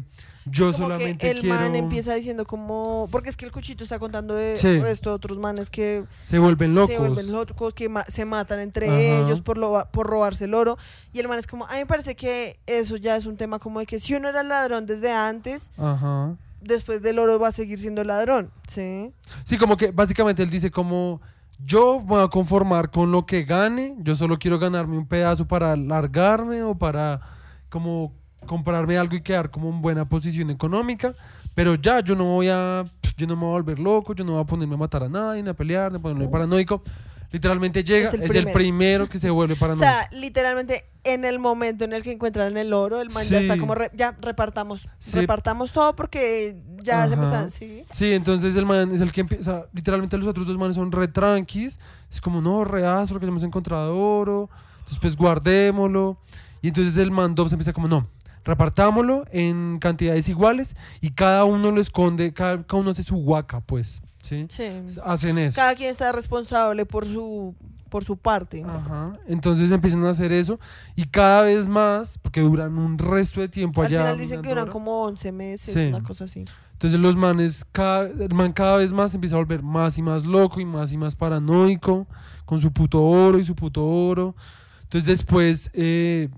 yo Como solamente que el quiero... man empieza diciendo como, porque es que el cuchito está contando de Sí. resto de otros manes que Se vuelven locos. se vuelven locos, que ma- se matan entre Ajá. ellos por, lo, por robarse el oro. Y el man es como, a mí me parece que eso ya es un tema como de que si uno era ladrón desde antes, Ajá. después del oro va a seguir siendo ladrón, ¿sí? Sí, como que básicamente él dice como yo voy a conformar con lo que gane, yo solo quiero ganarme un pedazo para largarme o para como comprarme algo y quedar como en buena posición económica, pero ya yo no voy a yo no me voy a volver loco, yo no voy a ponerme a matar a nadie, ni a pelear, ni a ponerme paranoico. Literalmente llega, Es es el el, primero. primero que se vuelve O paranoico. sea, literalmente en el momento en el que encuentran el oro, el man ya está Sí. como, re- ya repartamos, Sí. repartamos todo porque ya se me Ajá. están, sí. Sí, entonces el man es el que empieza, o sea, literalmente los otros dos manes son re tranquis, es como no, re porque ya hemos encontrado oro, entonces pues guardémoslo, y entonces el man Dobbs empieza como no, repartámoslo en cantidades iguales y cada uno lo esconde, cada, cada uno hace su huaca, pues, ¿sí? Sí. Hacen eso. Cada quien está responsable por su, por su parte. Ajá, entonces empiezan a hacer eso y cada vez más, porque duran un resto de tiempo Al allá. final dicen que duran como 11 meses, Sí. una cosa así. Entonces los manes, cada, el man cada vez más se empieza a volver más y más loco y más y más paranoico con su puto oro y su puto oro. Entonces después eh,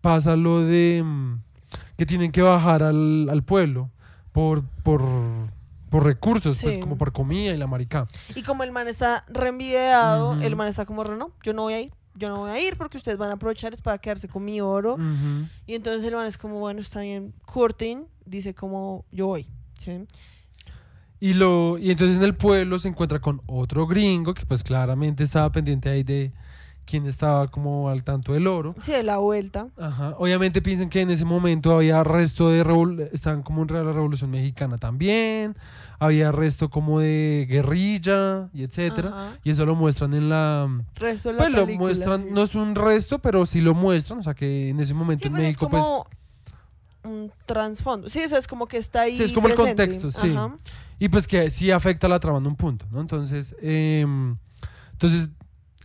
pasa lo de mm, que tienen que bajar al, al pueblo por, por, por recursos, pues como por comida y la marica. Y como el man está reenvidiado, Ujú. el man está como, no, yo no voy a ir, yo no voy a ir porque ustedes van a aprovechar es para quedarse con mi oro. Y entonces el man es como, bueno, está bien. Curtin dice como, yo voy. ¿sí? Y, lo, y entonces en el pueblo se encuentra con otro gringo que pues claramente estaba pendiente ahí de quién estaba como al tanto del oro. Sí, de la vuelta. Ajá. Obviamente piensan que en ese momento había resto de estaban como en la revolución mexicana también, había resto como de guerrilla y etcétera, Ajá. y eso lo muestran en la Resto de la pues lo película, muestran, sí. no es un resto, pero sí lo muestran, o sea que en ese momento Sí, en pues México es pues como un trasfondo. Sí, eso es como que está ahí Sí, es como el presente. contexto, sí. Ajá. y pues que sí afecta la trama en un punto, ¿no? Entonces, em, entonces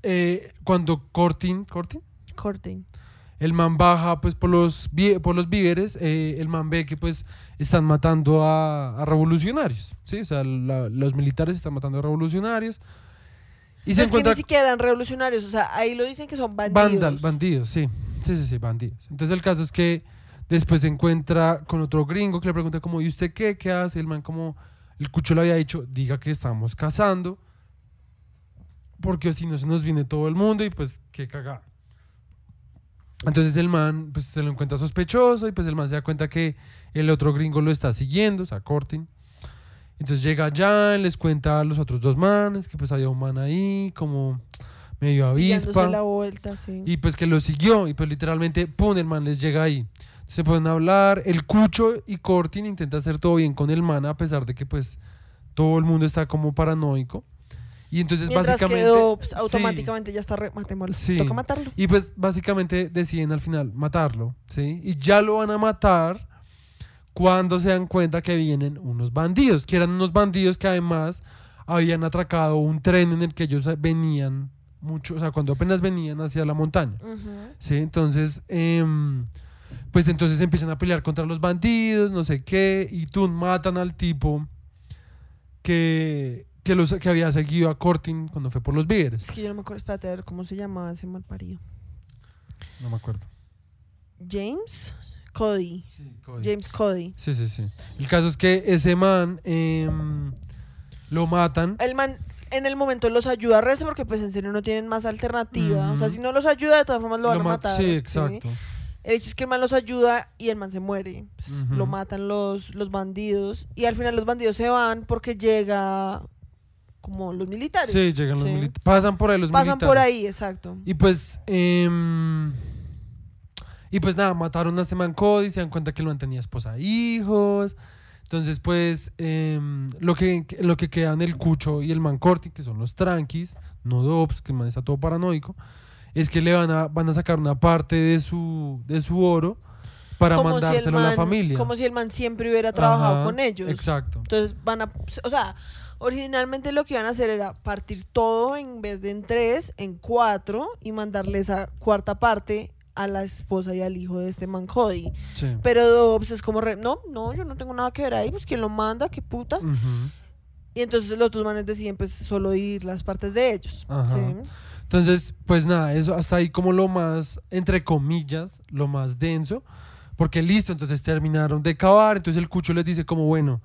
eh, cuando Cortin, Cortin Curtin. el man baja pues por los, por los víveres, eh, el man ve que pues están matando a, a revolucionarios, ¿sí? O sea, la- los militares están matando a revolucionarios. Y se es que ni siquiera eran revolucionarios, o sea, ahí lo dicen que son bandidos. Vandal, bandidos, sí. Sí, sí, sí, bandidos. Entonces el caso es que después se encuentra con otro gringo que le pregunta como, ¿y usted qué? ¿Qué hace? El man como, el cucho le había dicho, diga que estamos cazando, porque si no se nos viene todo el mundo y pues qué cagada. Entonces el man pues se lo encuentra sospechoso y pues el man se da cuenta que el otro gringo lo está siguiendo, o sea, Cortin. Entonces llega allá, les cuenta a los otros dos manes que pues había un man ahí como medio avispa. la vuelta, sí. Y pues que lo siguió y pues literalmente, pum, el man les llega ahí. Se pueden hablar. El Cucho y Cortin intenta hacer todo bien con el man, a pesar de que, pues, todo el mundo está como paranoico. Y entonces, Mientras básicamente. que Dobbs sí. automáticamente ya está re... Matémoslo. Sí. Toca matarlo. Y pues básicamente deciden al final matarlo, ¿sí? Y ya lo van a matar cuando se dan cuenta que vienen unos bandidos, que eran unos bandidos que además habían atracado un tren en el que ellos venían mucho, o sea, cuando apenas venían hacia la montaña. ¿sí? Entonces, em, pues entonces empiezan a pelear contra los bandidos, no sé qué, y tú matan al tipo que, que, los, que había seguido a Cortin cuando fue por los víveres. Es que yo no me acuerdo, espérate, a ver cómo se llamaba ese mal parido. No me acuerdo. James Cody. James Cody. Sí, sí, sí. El caso es que ese man em, lo matan. El man en el momento los ayuda a resto porque pues en serio no tienen más alternativa. O sea, si no los ayuda, de todas formas lo van lo a ma- matar. Sí, exacto. El hecho es que el man los ayuda y el man se muere. Pues. Lo matan los, los bandidos. Y al final los bandidos se van porque llega como los militares. Sí, llegan los Sí. militares. Pasan por ahí los Pasan militares. por ahí, exacto. Y pues. em, y pues nada, mataron a este man Cody. Se dan cuenta que el man tenía esposa e hijos. Entonces, pues. em, lo, que, lo que quedan el Cucho y el man Corti, que son los tranquis, no Dobbs, que el man está todo paranoico. Es que le van a, van a sacar una parte de su, de su oro para Como si mandárselo a la familia. Como si el man siempre hubiera trabajado Ajá, con ellos. Exacto. Entonces van a, o sea, originalmente lo que iban a hacer era partir todo en vez de en tres, en cuatro y mandarle esa cuarta parte a la esposa y al hijo de este man Cody. Sí. Pero Dobbs es como, re- no, no, yo no tengo nada que ver ahí, pues quien lo manda, qué putas. Y entonces los otros manes deciden pues solo ir las partes de ellos. Entonces, pues nada, eso hasta ahí como lo más, entre comillas, lo más denso, porque listo, entonces terminaron de cavar, entonces el cucho les dice como, bueno,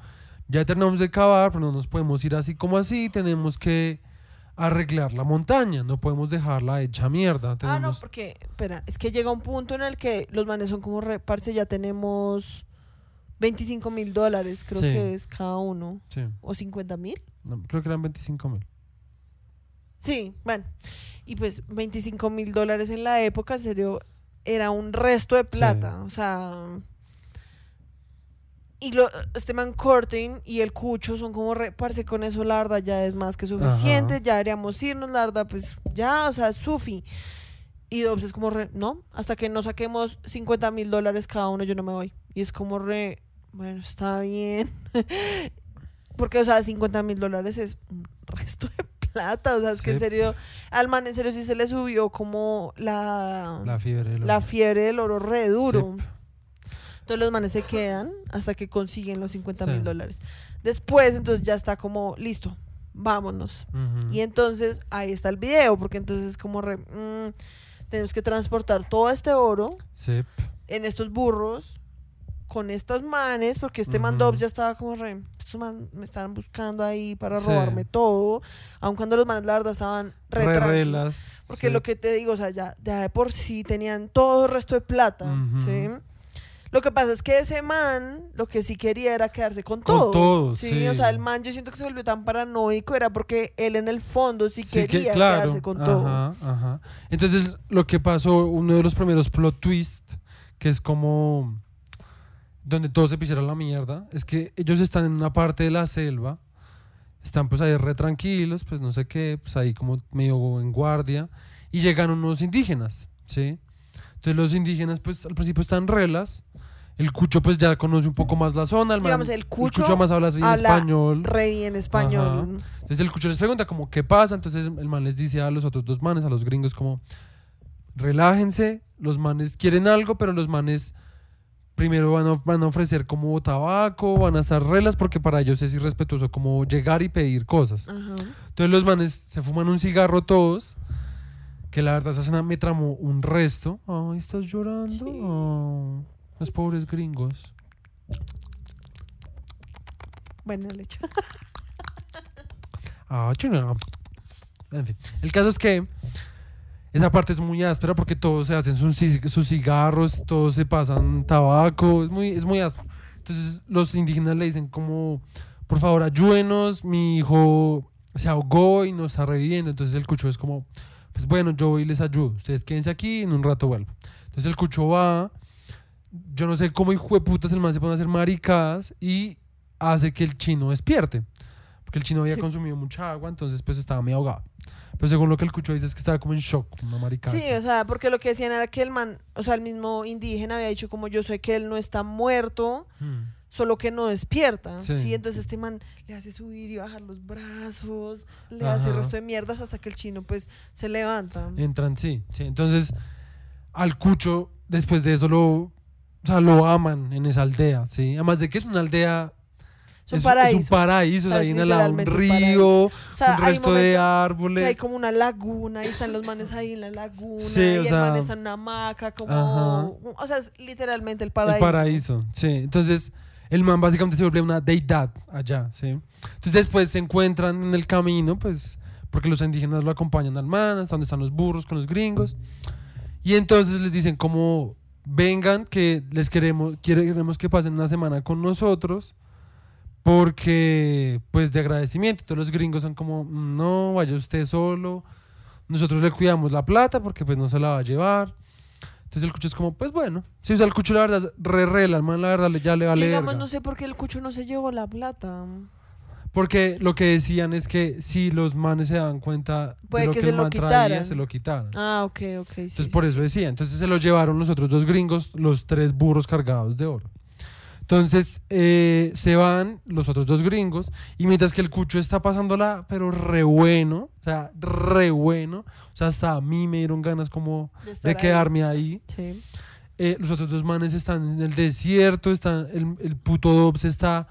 ya terminamos de cavar, pero no nos podemos ir así como así, tenemos que arreglar la montaña, no podemos dejarla hecha mierda. Ah, no, porque, espera, es que llega un punto en el que los manes son como, re, parce, ya tenemos 25 mil dólares, creo Sí. que es cada uno, Sí, o 50 mil. no, creo que eran 25 mil. Sí, bueno. Y pues 25 mil dólares en la época, en serio, era un resto de plata. O sea. Y lo, este man Cortin y el Cucho son como, re, parce, con eso la verdad ya es más que suficiente, Ajá. ya deberíamos irnos, la verdad, pues ya, o sea, Sufi. Y Dobbs es como re, no, hasta que no saquemos 50 mil dólares cada uno, yo no me voy. Y es como re, bueno, está bien. Porque, o sea, 50 mil dólares es un resto de plata. O sea, es que en serio, al man en serio sí se le subió como la, La fiebre. lo- la fiebre del oro re duro. Sí. Entonces los manes se quedan hasta que consiguen los 50 mil Sí. dólares. Después, entonces ya está como, listo, vámonos. Ujú. Y entonces ahí está el video, porque entonces es como re, mm, tenemos que transportar todo este oro Sí. en estos burros con estos manes, porque este man Ujú. Dobbs ya estaba como re, estos man me estaban buscando ahí para Sí. robarme todo, aun cuando los manes la verdad estaban re, Re porque sí. lo que te digo, o sea, ya, ya de por sí tenían todo el resto de plata, Ujú. ¿sí? Lo que pasa es que ese man lo que sí quería era quedarse con, Con todo. todo, ¿sí? sí. O sea, el man yo siento que se volvió tan paranoico era porque él en el fondo sí, Sí, que- quería claro. quedarse con todo. Ajá, ajá. Entonces, lo que pasó, uno de los primeros plot twist, que es como donde todo se pisara la mierda, es que ellos están en una parte de la selva, están pues ahí re tranquilos, pues no sé qué, pues ahí como medio en guardia, y llegan unos indígenas, ¿sí? Entonces los indígenas pues al principio están relas, el cucho pues ya conoce un poco más la zona, el man- Digamos, el cucho además habla bien habla español. Re bien español. Entonces el cucho les pregunta como qué pasa, entonces el man les dice a los otros dos manes, a los gringos como relájense, los manes quieren algo, pero los manes primero van a, van a ofrecer como tabaco, van a estar relas porque para ellos es irrespetuoso como llegar y pedir cosas. Ajá. Entonces los manes se fuman un cigarro todos, que la verdad esa escena me tramó un resto. Ay, estás llorando. Sí. Oh, los pobres gringos. Bueno, el hecho. Ah, chingada. En fin, el caso es que esa parte es muy áspera porque todos se hacen sus, ci- sus cigarros, todos se pasan tabaco, es muy, es muy áspero. Entonces los indígenas le dicen como, por favor, ayúdenos, mi hijo se ahogó y nos está reviviendo. Entonces el cucho es como, pues bueno, yo voy y les ayudo, ustedes quédense aquí y en un rato vuelvo. Entonces el cucho va, yo no sé cómo hijo de putas el man se pone a hacer maricadas y hace que el chino despierte. Porque el chino había Sí. consumido mucha agua, entonces pues estaba medio ahogado. Pero según lo que el cucho dice es que estaba como en shock, una maricada. Sí, o sea, porque lo que decían era que el man, o sea, el mismo indígena había dicho como yo sé que él no está muerto, Hmm. Solo que no despierta. Sí. Sí. entonces este man le hace subir y bajar los brazos, le hace el resto de mierdas hasta que el chino pues se levanta. Entran, sí, sí. Entonces, al cucho, después de eso, lo, o sea, lo aman en esa aldea, ¿sí? Además de que es una aldea... Es un es, paraíso. Es un paraíso, O sea, ahí en lado un literalmente un río, O sea, un resto de momentos árboles. hay como una laguna y están los manes ahí en la laguna Sí, y o el sea, man está en una hamaca como... Ajá. O sea, es literalmente el El paraíso. paraíso, sí. Entonces, el man básicamente se vuelve una deidad allá, ¿sí? Entonces, después se encuentran en el camino, pues, porque los indígenas lo acompañan al man, hasta donde están los burros con los gringos. Y entonces les dicen como, vengan, que les queremos, queremos que pasen una semana con nosotros, porque, pues, de agradecimiento. Todos los gringos son como, "Mm, no, vaya usted solo, nosotros le cuidamos la plata, porque pues no se la va a llevar. Entonces el cucho es como, pues bueno. Sí, o sea, el cucho la verdad es re rela, el man la verdad ya le vale digamos, no sé por qué el cucho no se llevó la plata. Porque lo que decían es que si los manes se dan cuenta Puede de lo que que, se el lo man traía, se lo quitaran. Ah, ok, ok. sí, Entonces sí, por sí. eso decía. Entonces se lo llevaron los otros dos gringos, los tres burros cargados de oro. Entonces eh, se van los otros dos gringos y mientras que el cucho está pasándola, pero re bueno, o sea, re bueno, o sea, hasta a mí me dieron ganas como De de estar ahí. quedarme ahí. Sí. Eh, los otros dos manes están en el desierto, están, el, el puto Dobbs está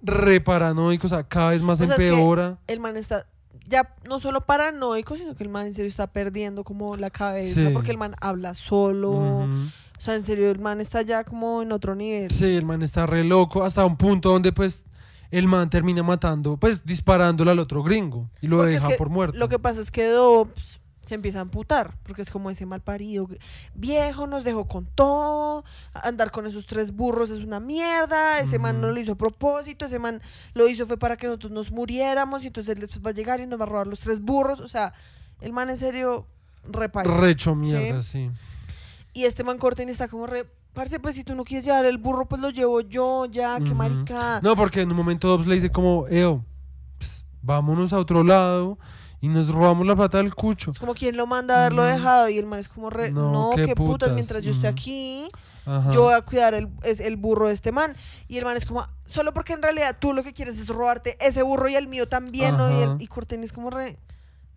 re paranoico, o sea, cada vez más O sea, es que empeora. El man está ya no solo paranoico, sino que el man en serio está perdiendo como la cabeza, Sí. porque el man habla solo. O sea, en serio, el man está ya como en otro nivel. Sí, el man está re loco, hasta un punto donde pues el man termina matando, pues disparándole al otro gringo y lo Porque es deja que por muerto. Lo que pasa es que Dobbs se empieza a amputar, porque es como ese mal parido viejo, nos dejó con todo, andar con esos tres burros es una mierda, ese man no lo hizo a propósito, ese man lo hizo fue para que nosotros nos muriéramos y entonces él después va a llegar y nos va a robar los tres burros, o sea, el man en serio repaga. Recho mierda, sí. Y este man Corten está como re, parce, pues si tú no quieres llevar el burro, pues lo llevo yo, ya, qué Ujú. marica. No, porque en un momento Dobbs le dice como, Eo, pues, vámonos a otro lado y nos robamos la plata del cucho. Es como quien lo manda a haberlo dejado y el man es como re, No, no, qué qué, putas, putas, mientras yo ujú. aquí, yo voy a cuidar el, es, el burro de este man. Y el man es como, solo porque en realidad tú lo que quieres es robarte ese burro y el mío también, ¿no? Y, el, y Corten es como re,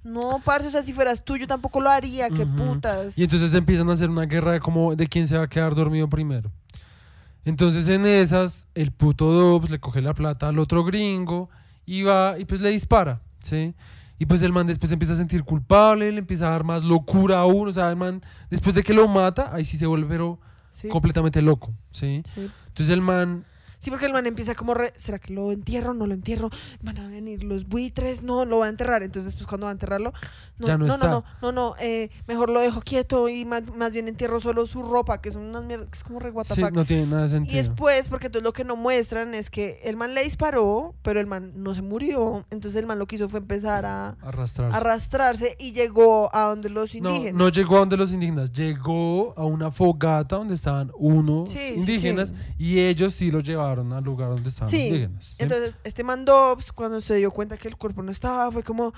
no, parce, o sea, si fueras tú, yo tampoco lo haría, qué Ujú. putas. Y entonces empiezan a hacer una guerra de como de quién se va a quedar dormido primero. Entonces en esas, el puto Dobbs le coge la plata al otro gringo y va y pues le dispara, ¿sí? Y pues el man después se empieza a sentir culpable, le empieza a dar más locura a uno, o sea, el man después de que lo mata, ahí sí se vuelve pero Sí, completamente loco, ¿sí? sí. Entonces el man, Sí, porque el man empieza como re, ¿será que lo entierro? ¿No lo entierro? Van a venir los buitres, no, lo va a enterrar. Entonces después cuando va a enterrarlo, no, Ya no no, está. no, no, no, no, eh, mejor lo dejo quieto y más, más bien entierro solo su ropa, que son unas mierdas, que es como re what the sí, fuck. no tiene nada de Y sentido. después, porque entonces lo que no muestran es que el man le disparó, pero el man no se murió. Entonces el man lo que hizo fue empezar a Arrastrarse. arrastrarse y llegó a donde los No, indígenas. no llegó a donde los indígenas, llegó a una fogata donde estaban unos Sí, indígenas sí. y ellos sí lo llevaron al lugar donde estaban Sí, los indígenas. ¿sí? Entonces, este man Dobbs, cuando se dio cuenta que el cuerpo no estaba, fue como,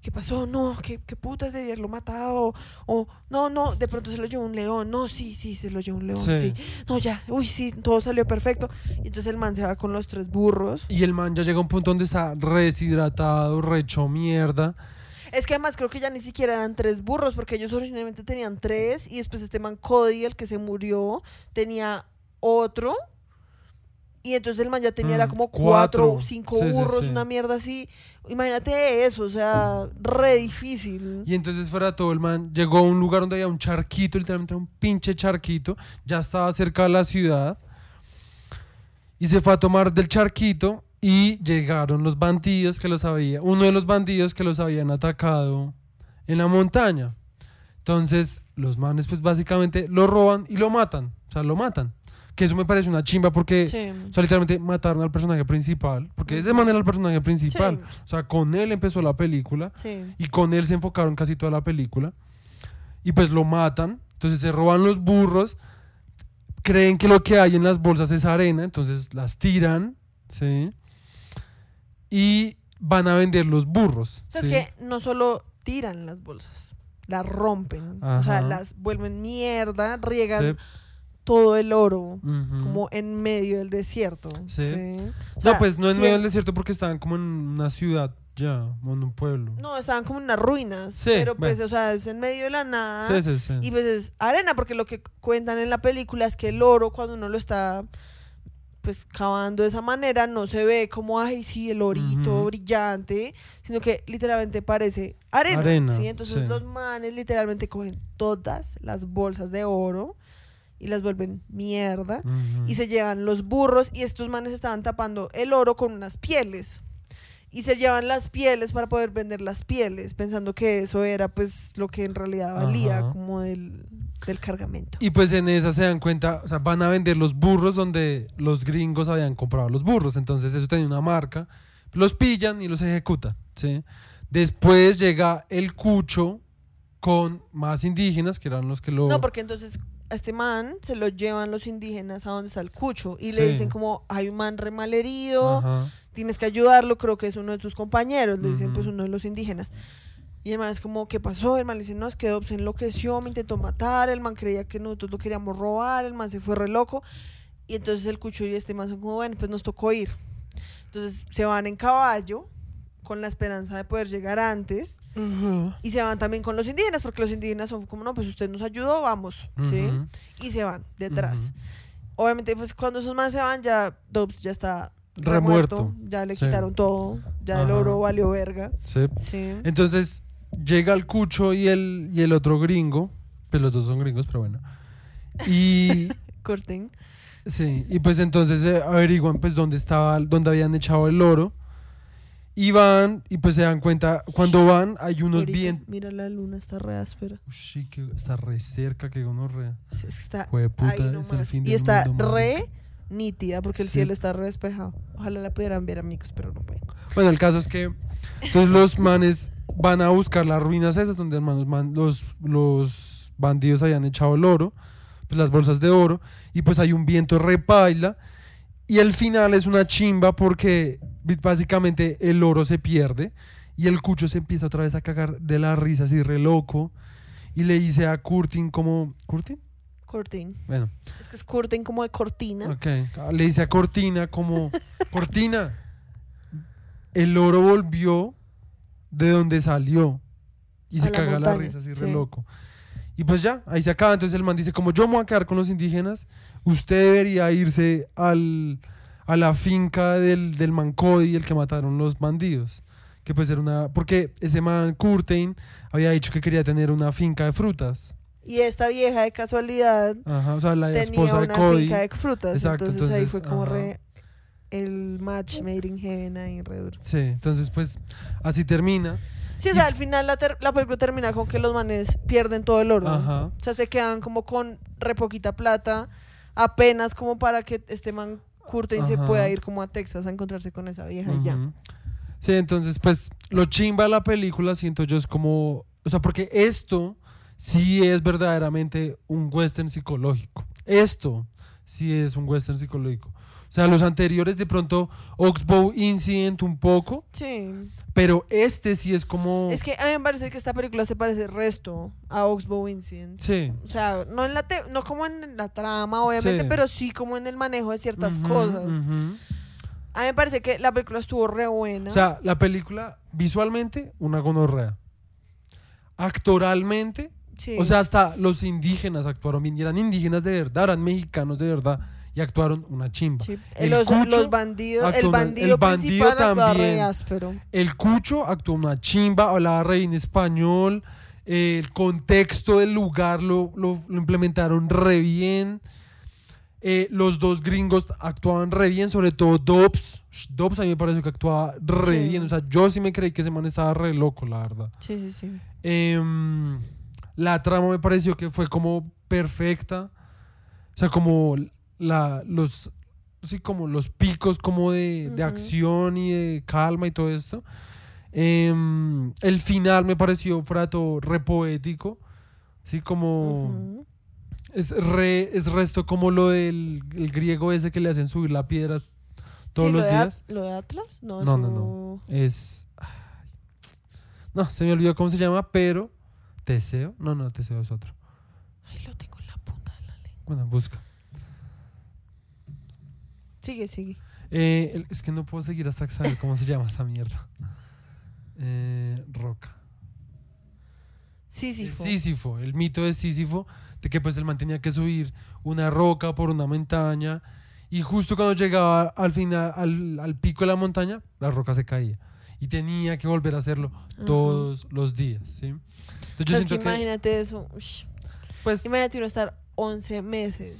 ¿qué pasó? No, ¿qué, qué putas de haberlo matado? O, no, no, de pronto se lo llevó un león. No, sí, sí, se lo llevó un león. Sí. Sí. No, ya, uy, sí, todo salió perfecto. Y entonces el man se va con los tres burros. Y el man ya llega a un punto donde está re deshidratado, re hecho mierda. Es que además creo que ya ni siquiera eran tres burros, porque ellos originalmente tenían tres. Y después este man Cody, el que se murió, tenía otro. Y entonces el man ya tenía, era Mm, como cuatro, cuatro. cinco Sí, burros, sí. una mierda así. Imagínate eso, o sea, re difícil. Y entonces fuera todo, el man llegó a un lugar donde había un charquito, literalmente un pinche charquito. Ya estaba cerca de la ciudad. Y se fue a tomar del charquito y llegaron los bandidos que los había, uno de los bandidos que los habían atacado en la montaña. Entonces, los manes pues básicamente lo roban y lo matan, o sea, lo matan. Que eso me parece una chimba porque Sí. o sea, literalmente mataron al personaje principal, porque ese man era el personaje principal. Sí. O sea, con él empezó la película Sí. y con él se enfocaron casi toda la película. Y pues lo matan, entonces se roban los burros. creen que lo que hay en las bolsas es arena, entonces las tiran, ¿sí? Y van a vender los burros. O sea, es que no solo tiran las bolsas, las rompen. O sea, las vuelven mierda, riegan. Todo el oro como en medio del desierto. Sí. Sí. O No, pues no en sí, medio del desierto porque estaban como en una ciudad ya, o en un pueblo. No, estaban como en unas ruinas. Sí, pero pues, bueno. o sea, es en medio de la nada. Sí, sí, sí. Y pues es arena, porque lo que cuentan en la película es que el oro, cuando uno lo está pues cavando de esa manera, no se ve como, ay, sí, el orito brillante, sino que literalmente parece arena. Arena, ¿sí? Entonces sí. los manes literalmente cogen todas las bolsas de oro y las vuelven mierda Ujú. y se llevan los burros y estos manes estaban tapando el oro con unas pieles. Y se llevan las pieles para poder vender las pieles, pensando que eso era pues lo que en realidad valía Ajá. como del, del cargamento. Y pues en esa se dan cuenta, o sea, van a vender los burros donde los gringos habían comprado los burros. Entonces eso tenía una marca. Los pillan y los ejecutan, ¿sí? Después llega el cucho con más indígenas, que eran los que lo... No, porque entonces a este man se lo llevan los indígenas a donde está el cucho y Sí. le dicen como hay un man re malherido, Ajá. tienes que ayudarlo, creo que es uno de tus compañeros, le dicen Ujú. pues uno de los indígenas. Y el man es como, ¿qué pasó? El man le dice, no, es que Dobbs se enloqueció, me intentó matar, el man creía que nosotros lo queríamos robar, el man se fue re loco. Y entonces el cucho y este man son como, bueno, pues nos tocó ir. Entonces se van en caballo con la esperanza de poder llegar antes y se van también con los indígenas, porque los indígenas son como, no, pues usted nos ayudó, vamos, ¿sí? Y se van detrás. Obviamente, pues cuando esos más se van, ya Dobbs ya está Remuerto. remuerto, ya le Sí. quitaron todo, ya el oro valió verga. Sí. Sí. Entonces llega el cucho y el, y el otro gringo, pues los dos son gringos, pero bueno. Y Corten. sí, y pues entonces eh, averiguan pues dónde estaba, dónde habían echado el oro. Y van, y pues se dan cuenta, cuando van hay unos Ahorita, bien... Mira la luna, está re áspera. Uy, sí, que está re cerca, que gonorrea. Sí, Es que está Jueputa, ahí es el nomás. fin Y del está mundo, re marica. nítida porque el Sí. cielo está re despejado. Ojalá la pudieran ver amigos, pero no pueden. Bueno, el caso es que entonces los manes van a buscar las ruinas esas donde hermanos man- los, los bandidos habían echado el oro, pues las bolsas de oro, y pues hay un viento repaila, y el final es una chimba porque básicamente el oro se pierde y el cucho se empieza otra vez a cagar de la risa así re loco y le dice a Curtin como ¿Curtin? Cortin. Bueno, Es que es curten como de cortina. Ok, ah, le dice a Cortina como, Cortina, el oro volvió de donde salió y A se la caga la montaña, risa así re loco. Y pues ya, ahí se acaba. Entonces el man dice, como yo me voy a quedar con los indígenas, usted debería irse al, a la finca del, del Mancodi, el que mataron los bandidos. Que pues era una... Porque ese man, Curtin, había dicho que quería tener una finca de frutas. Y esta vieja de casualidad Ajá, o sea, la tenía esposa de una Cody. finca de frutas. Exacto, entonces, ahí fue entonces, como ajá. re el match made in heaven ahí re duro. Sí, entonces pues así termina. Sí, o sea, al final la, ter- la película termina con que los manes pierden todo el oro. Ajá. O sea, se quedan como con re poquita plata, apenas como para que este man Curtin se Ajá. pueda ir como a Texas a encontrarse con esa vieja y ya. Sí, entonces, pues, lo chimba de la película, siento yo, es como. O sea, porque esto sí es verdaderamente un western psicológico. Esto sí es un western psicológico. O sea, los anteriores, de pronto, Oxbow Incident un poco, Sí. pero este sí es como. Es que a mí me parece que esta película se parece resto a Oxbow Incident. Sí. O sea, no en la te- no como en la trama, obviamente, Sí. pero sí como en el manejo de ciertas cosas. A mí me parece que la película estuvo re buena. O sea, la película, visualmente, una gonorrea. Actoralmente, Sí. O sea, hasta los indígenas actuaron bien. Y eran indígenas de verdad, eran mexicanos de verdad. Y actuaron una chimba. Sí. el los, Cucho los bandidos, el actuó bandido, el bandido principal actuaba re también. áspero. El Cucho actuó una chimba, hablaba re bien español. eh, el contexto del lugar lo, lo- lo implementaron re bien. eh, los dos gringos actuaban re bien, sobre todo Dobbs. Dobbs a mí me parece que actuaba re Sí. bien. O sea, yo sí me creí que ese man estaba re loco, la verdad. Sí, sí, sí. Em, la trama me pareció que fue como perfecta. O sea, como la, los, sí, como los picos como de, de Ujú. acción y de calma y todo esto. Em, el final me pareció frato re poético. Sí, como Ujú. Es, re, es resto como lo del el griego ese que le hacen subir la piedra todos Sí, lo los de días. ¿Lo de Atlas? No, No, no, no. Es. No, se me olvidó cómo se llama, pero. Teseo. No, no, Teseo es otro. Ay, lo tengo en la punta de la lengua. Bueno, busca. Sigue, sigue. Eh, el- es que no puedo seguir hasta saber cómo se llama esa mierda. Eh, roca. Sísifo. Sísifo, el mito de Sísifo, de que pues él mantenía que subir una roca por una montaña y justo cuando llegaba al final, al, al pico de la montaña, la roca se caía y tenía que volver a hacerlo todos los días, ¿sí? Entonces yo O sea, es que imagínate eso. pues, Imagínate uno estar 11 meses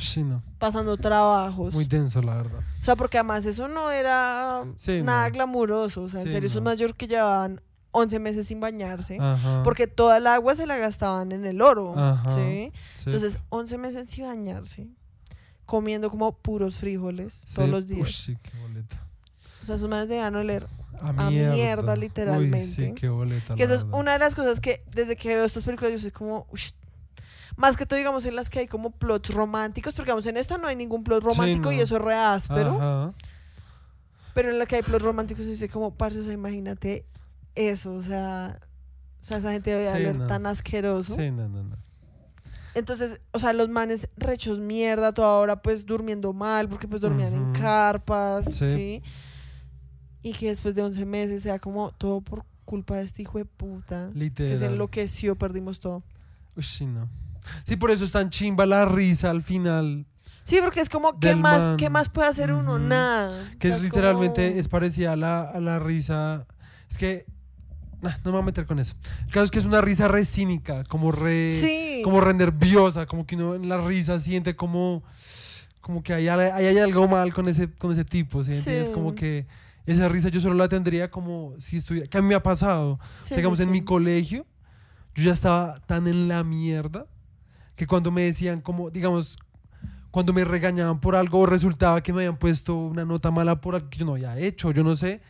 sí, no, pasando trabajos. muy denso la verdad. O sea, porque además eso no era Sí, nada no. glamuroso. O sea, en Sí, serio, esos no. mayor que llevaban 11 meses sin bañarse. Ajá. Porque toda el agua se la gastaban en el oro. ¿sí? Entonces, 11 meses sin bañarse. Comiendo como puros frijoles todos los días. sí, qué boleta. O sea, sus manes debían oler. A, A mierda, Uy, literalmente. sí, qué boleta. Que eso es una de las cosas que desde que veo estas películas yo soy como... más que todo, digamos, en las que hay como plots románticos, porque digamos, en esta no hay ningún plot romántico y no. eso es re áspero. Ajá. Pero en la que hay plots románticos, dice como, parce, o sea, imagínate eso, o sea, o sea, esa gente debe Sí, oler no. tan asqueroso. Sí, no, no, no. Entonces, o sea, los manes rechos mierda, toda hora pues durmiendo mal, porque pues dormían en carpas, Sí. ¿sí? Y que después de 11 meses sea como todo por culpa de este hijo de puta. Que se Literal. enloqueció, perdimos todo. Uy, sí, no. Sí, por eso es tan chimba la risa al final. Sí, porque es como, ¿qué más, man. ¿qué más puede hacer uno? Nada. Que O sea, es literalmente, como- es parecida a la, a la risa. Es que. no me voy a meter con eso. El caso es que es una risa re cínica, como re. Sí. Como re nerviosa, como que uno en la risa siente como. Como que hay, hay, hay algo mal con ese, con ese tipo, ¿sí? Sí. Como que esa risa yo solo la tendría como si estuviera. Que a mí me ha pasado. O Sí, sea, digamos, en mi colegio, yo ya estaba tan en la mierda que cuando me decían como, digamos, cuando me regañaban por algo o resultaba que me habían puesto una nota mala por algo que yo no había hecho, yo no sé,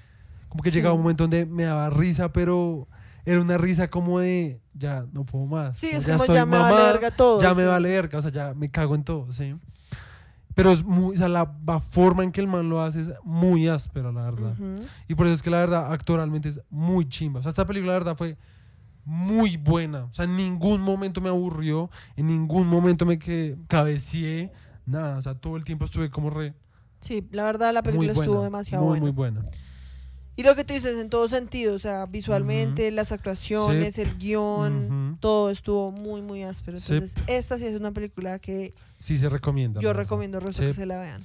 como que Sí. llegaba un momento donde me daba risa, pero era una risa como de, ya no puedo más. Sí, como, es como ya me vale verga todo, Ya me sí. vale verga, o sea, ya me cago en todo, ¿sí? Pero es muy, o sea, la, la forma en que el man lo hace es muy áspera, la verdad. Ujú. Y por eso es que la verdad, actoralmente es muy chimba. O sea, esta película, la verdad, fue muy buena. O sea, en ningún momento me aburrió, en ningún momento me que cabecié, nada. O sea, todo el tiempo estuve como re. Sí, la verdad la película buena. estuvo demasiado muy, buena. muy buena. Y lo que tú dices en todo sentido, o sea, visualmente, las actuaciones, el guion, Ujú. todo estuvo muy, muy áspero. Sí. Entonces, esta sí es una película que Sí, se recomienda. yo recomiendo resto Sí, que se la vean.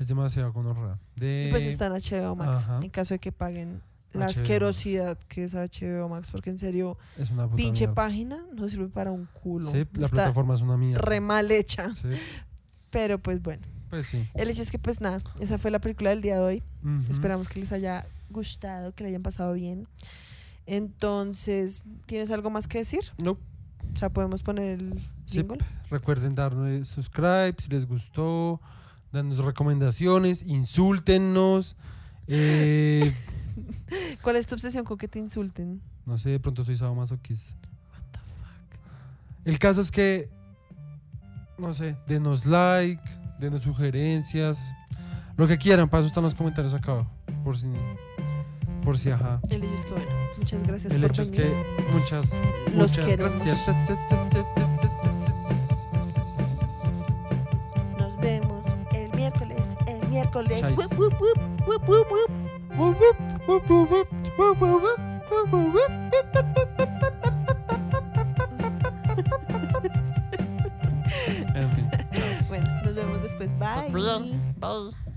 Es demasiado conorrea. De... Y pues está en HBO Max, ajá. en caso de que paguen la HBO asquerosidad que es HBO Max, porque en serio, Es una pinche mierda. página no sirve para un culo. Sí, la Está plataforma es una mierda. re mal hecha. Sí, Pero pues bueno, pues sí. el hecho es que pues nada, esa fue la película del día de hoy. Esperamos que les haya gustado, que le hayan pasado bien. Entonces, ¿tienes algo más que decir? No, O sea, podemos poner el Sí, recuerden darnos subscribe si les gustó, darnos recomendaciones, insúltennos. eh, ¿Cuál es tu obsesión con que te insulten? no sé, de pronto soy sadomasoquista. El caso es que, no sé, denos like, denos sugerencias, lo que quieran, para eso están los comentarios acá abajo, por si, por si, ajá. El hecho es que, bueno, muchas gracias El por hecho es venir. que muchas, Los muchas queremos. gracias. Nos vemos el miércoles, el miércoles. Chais. Wup, wup, wup, bueno, nos vemos después. Bye. Bye.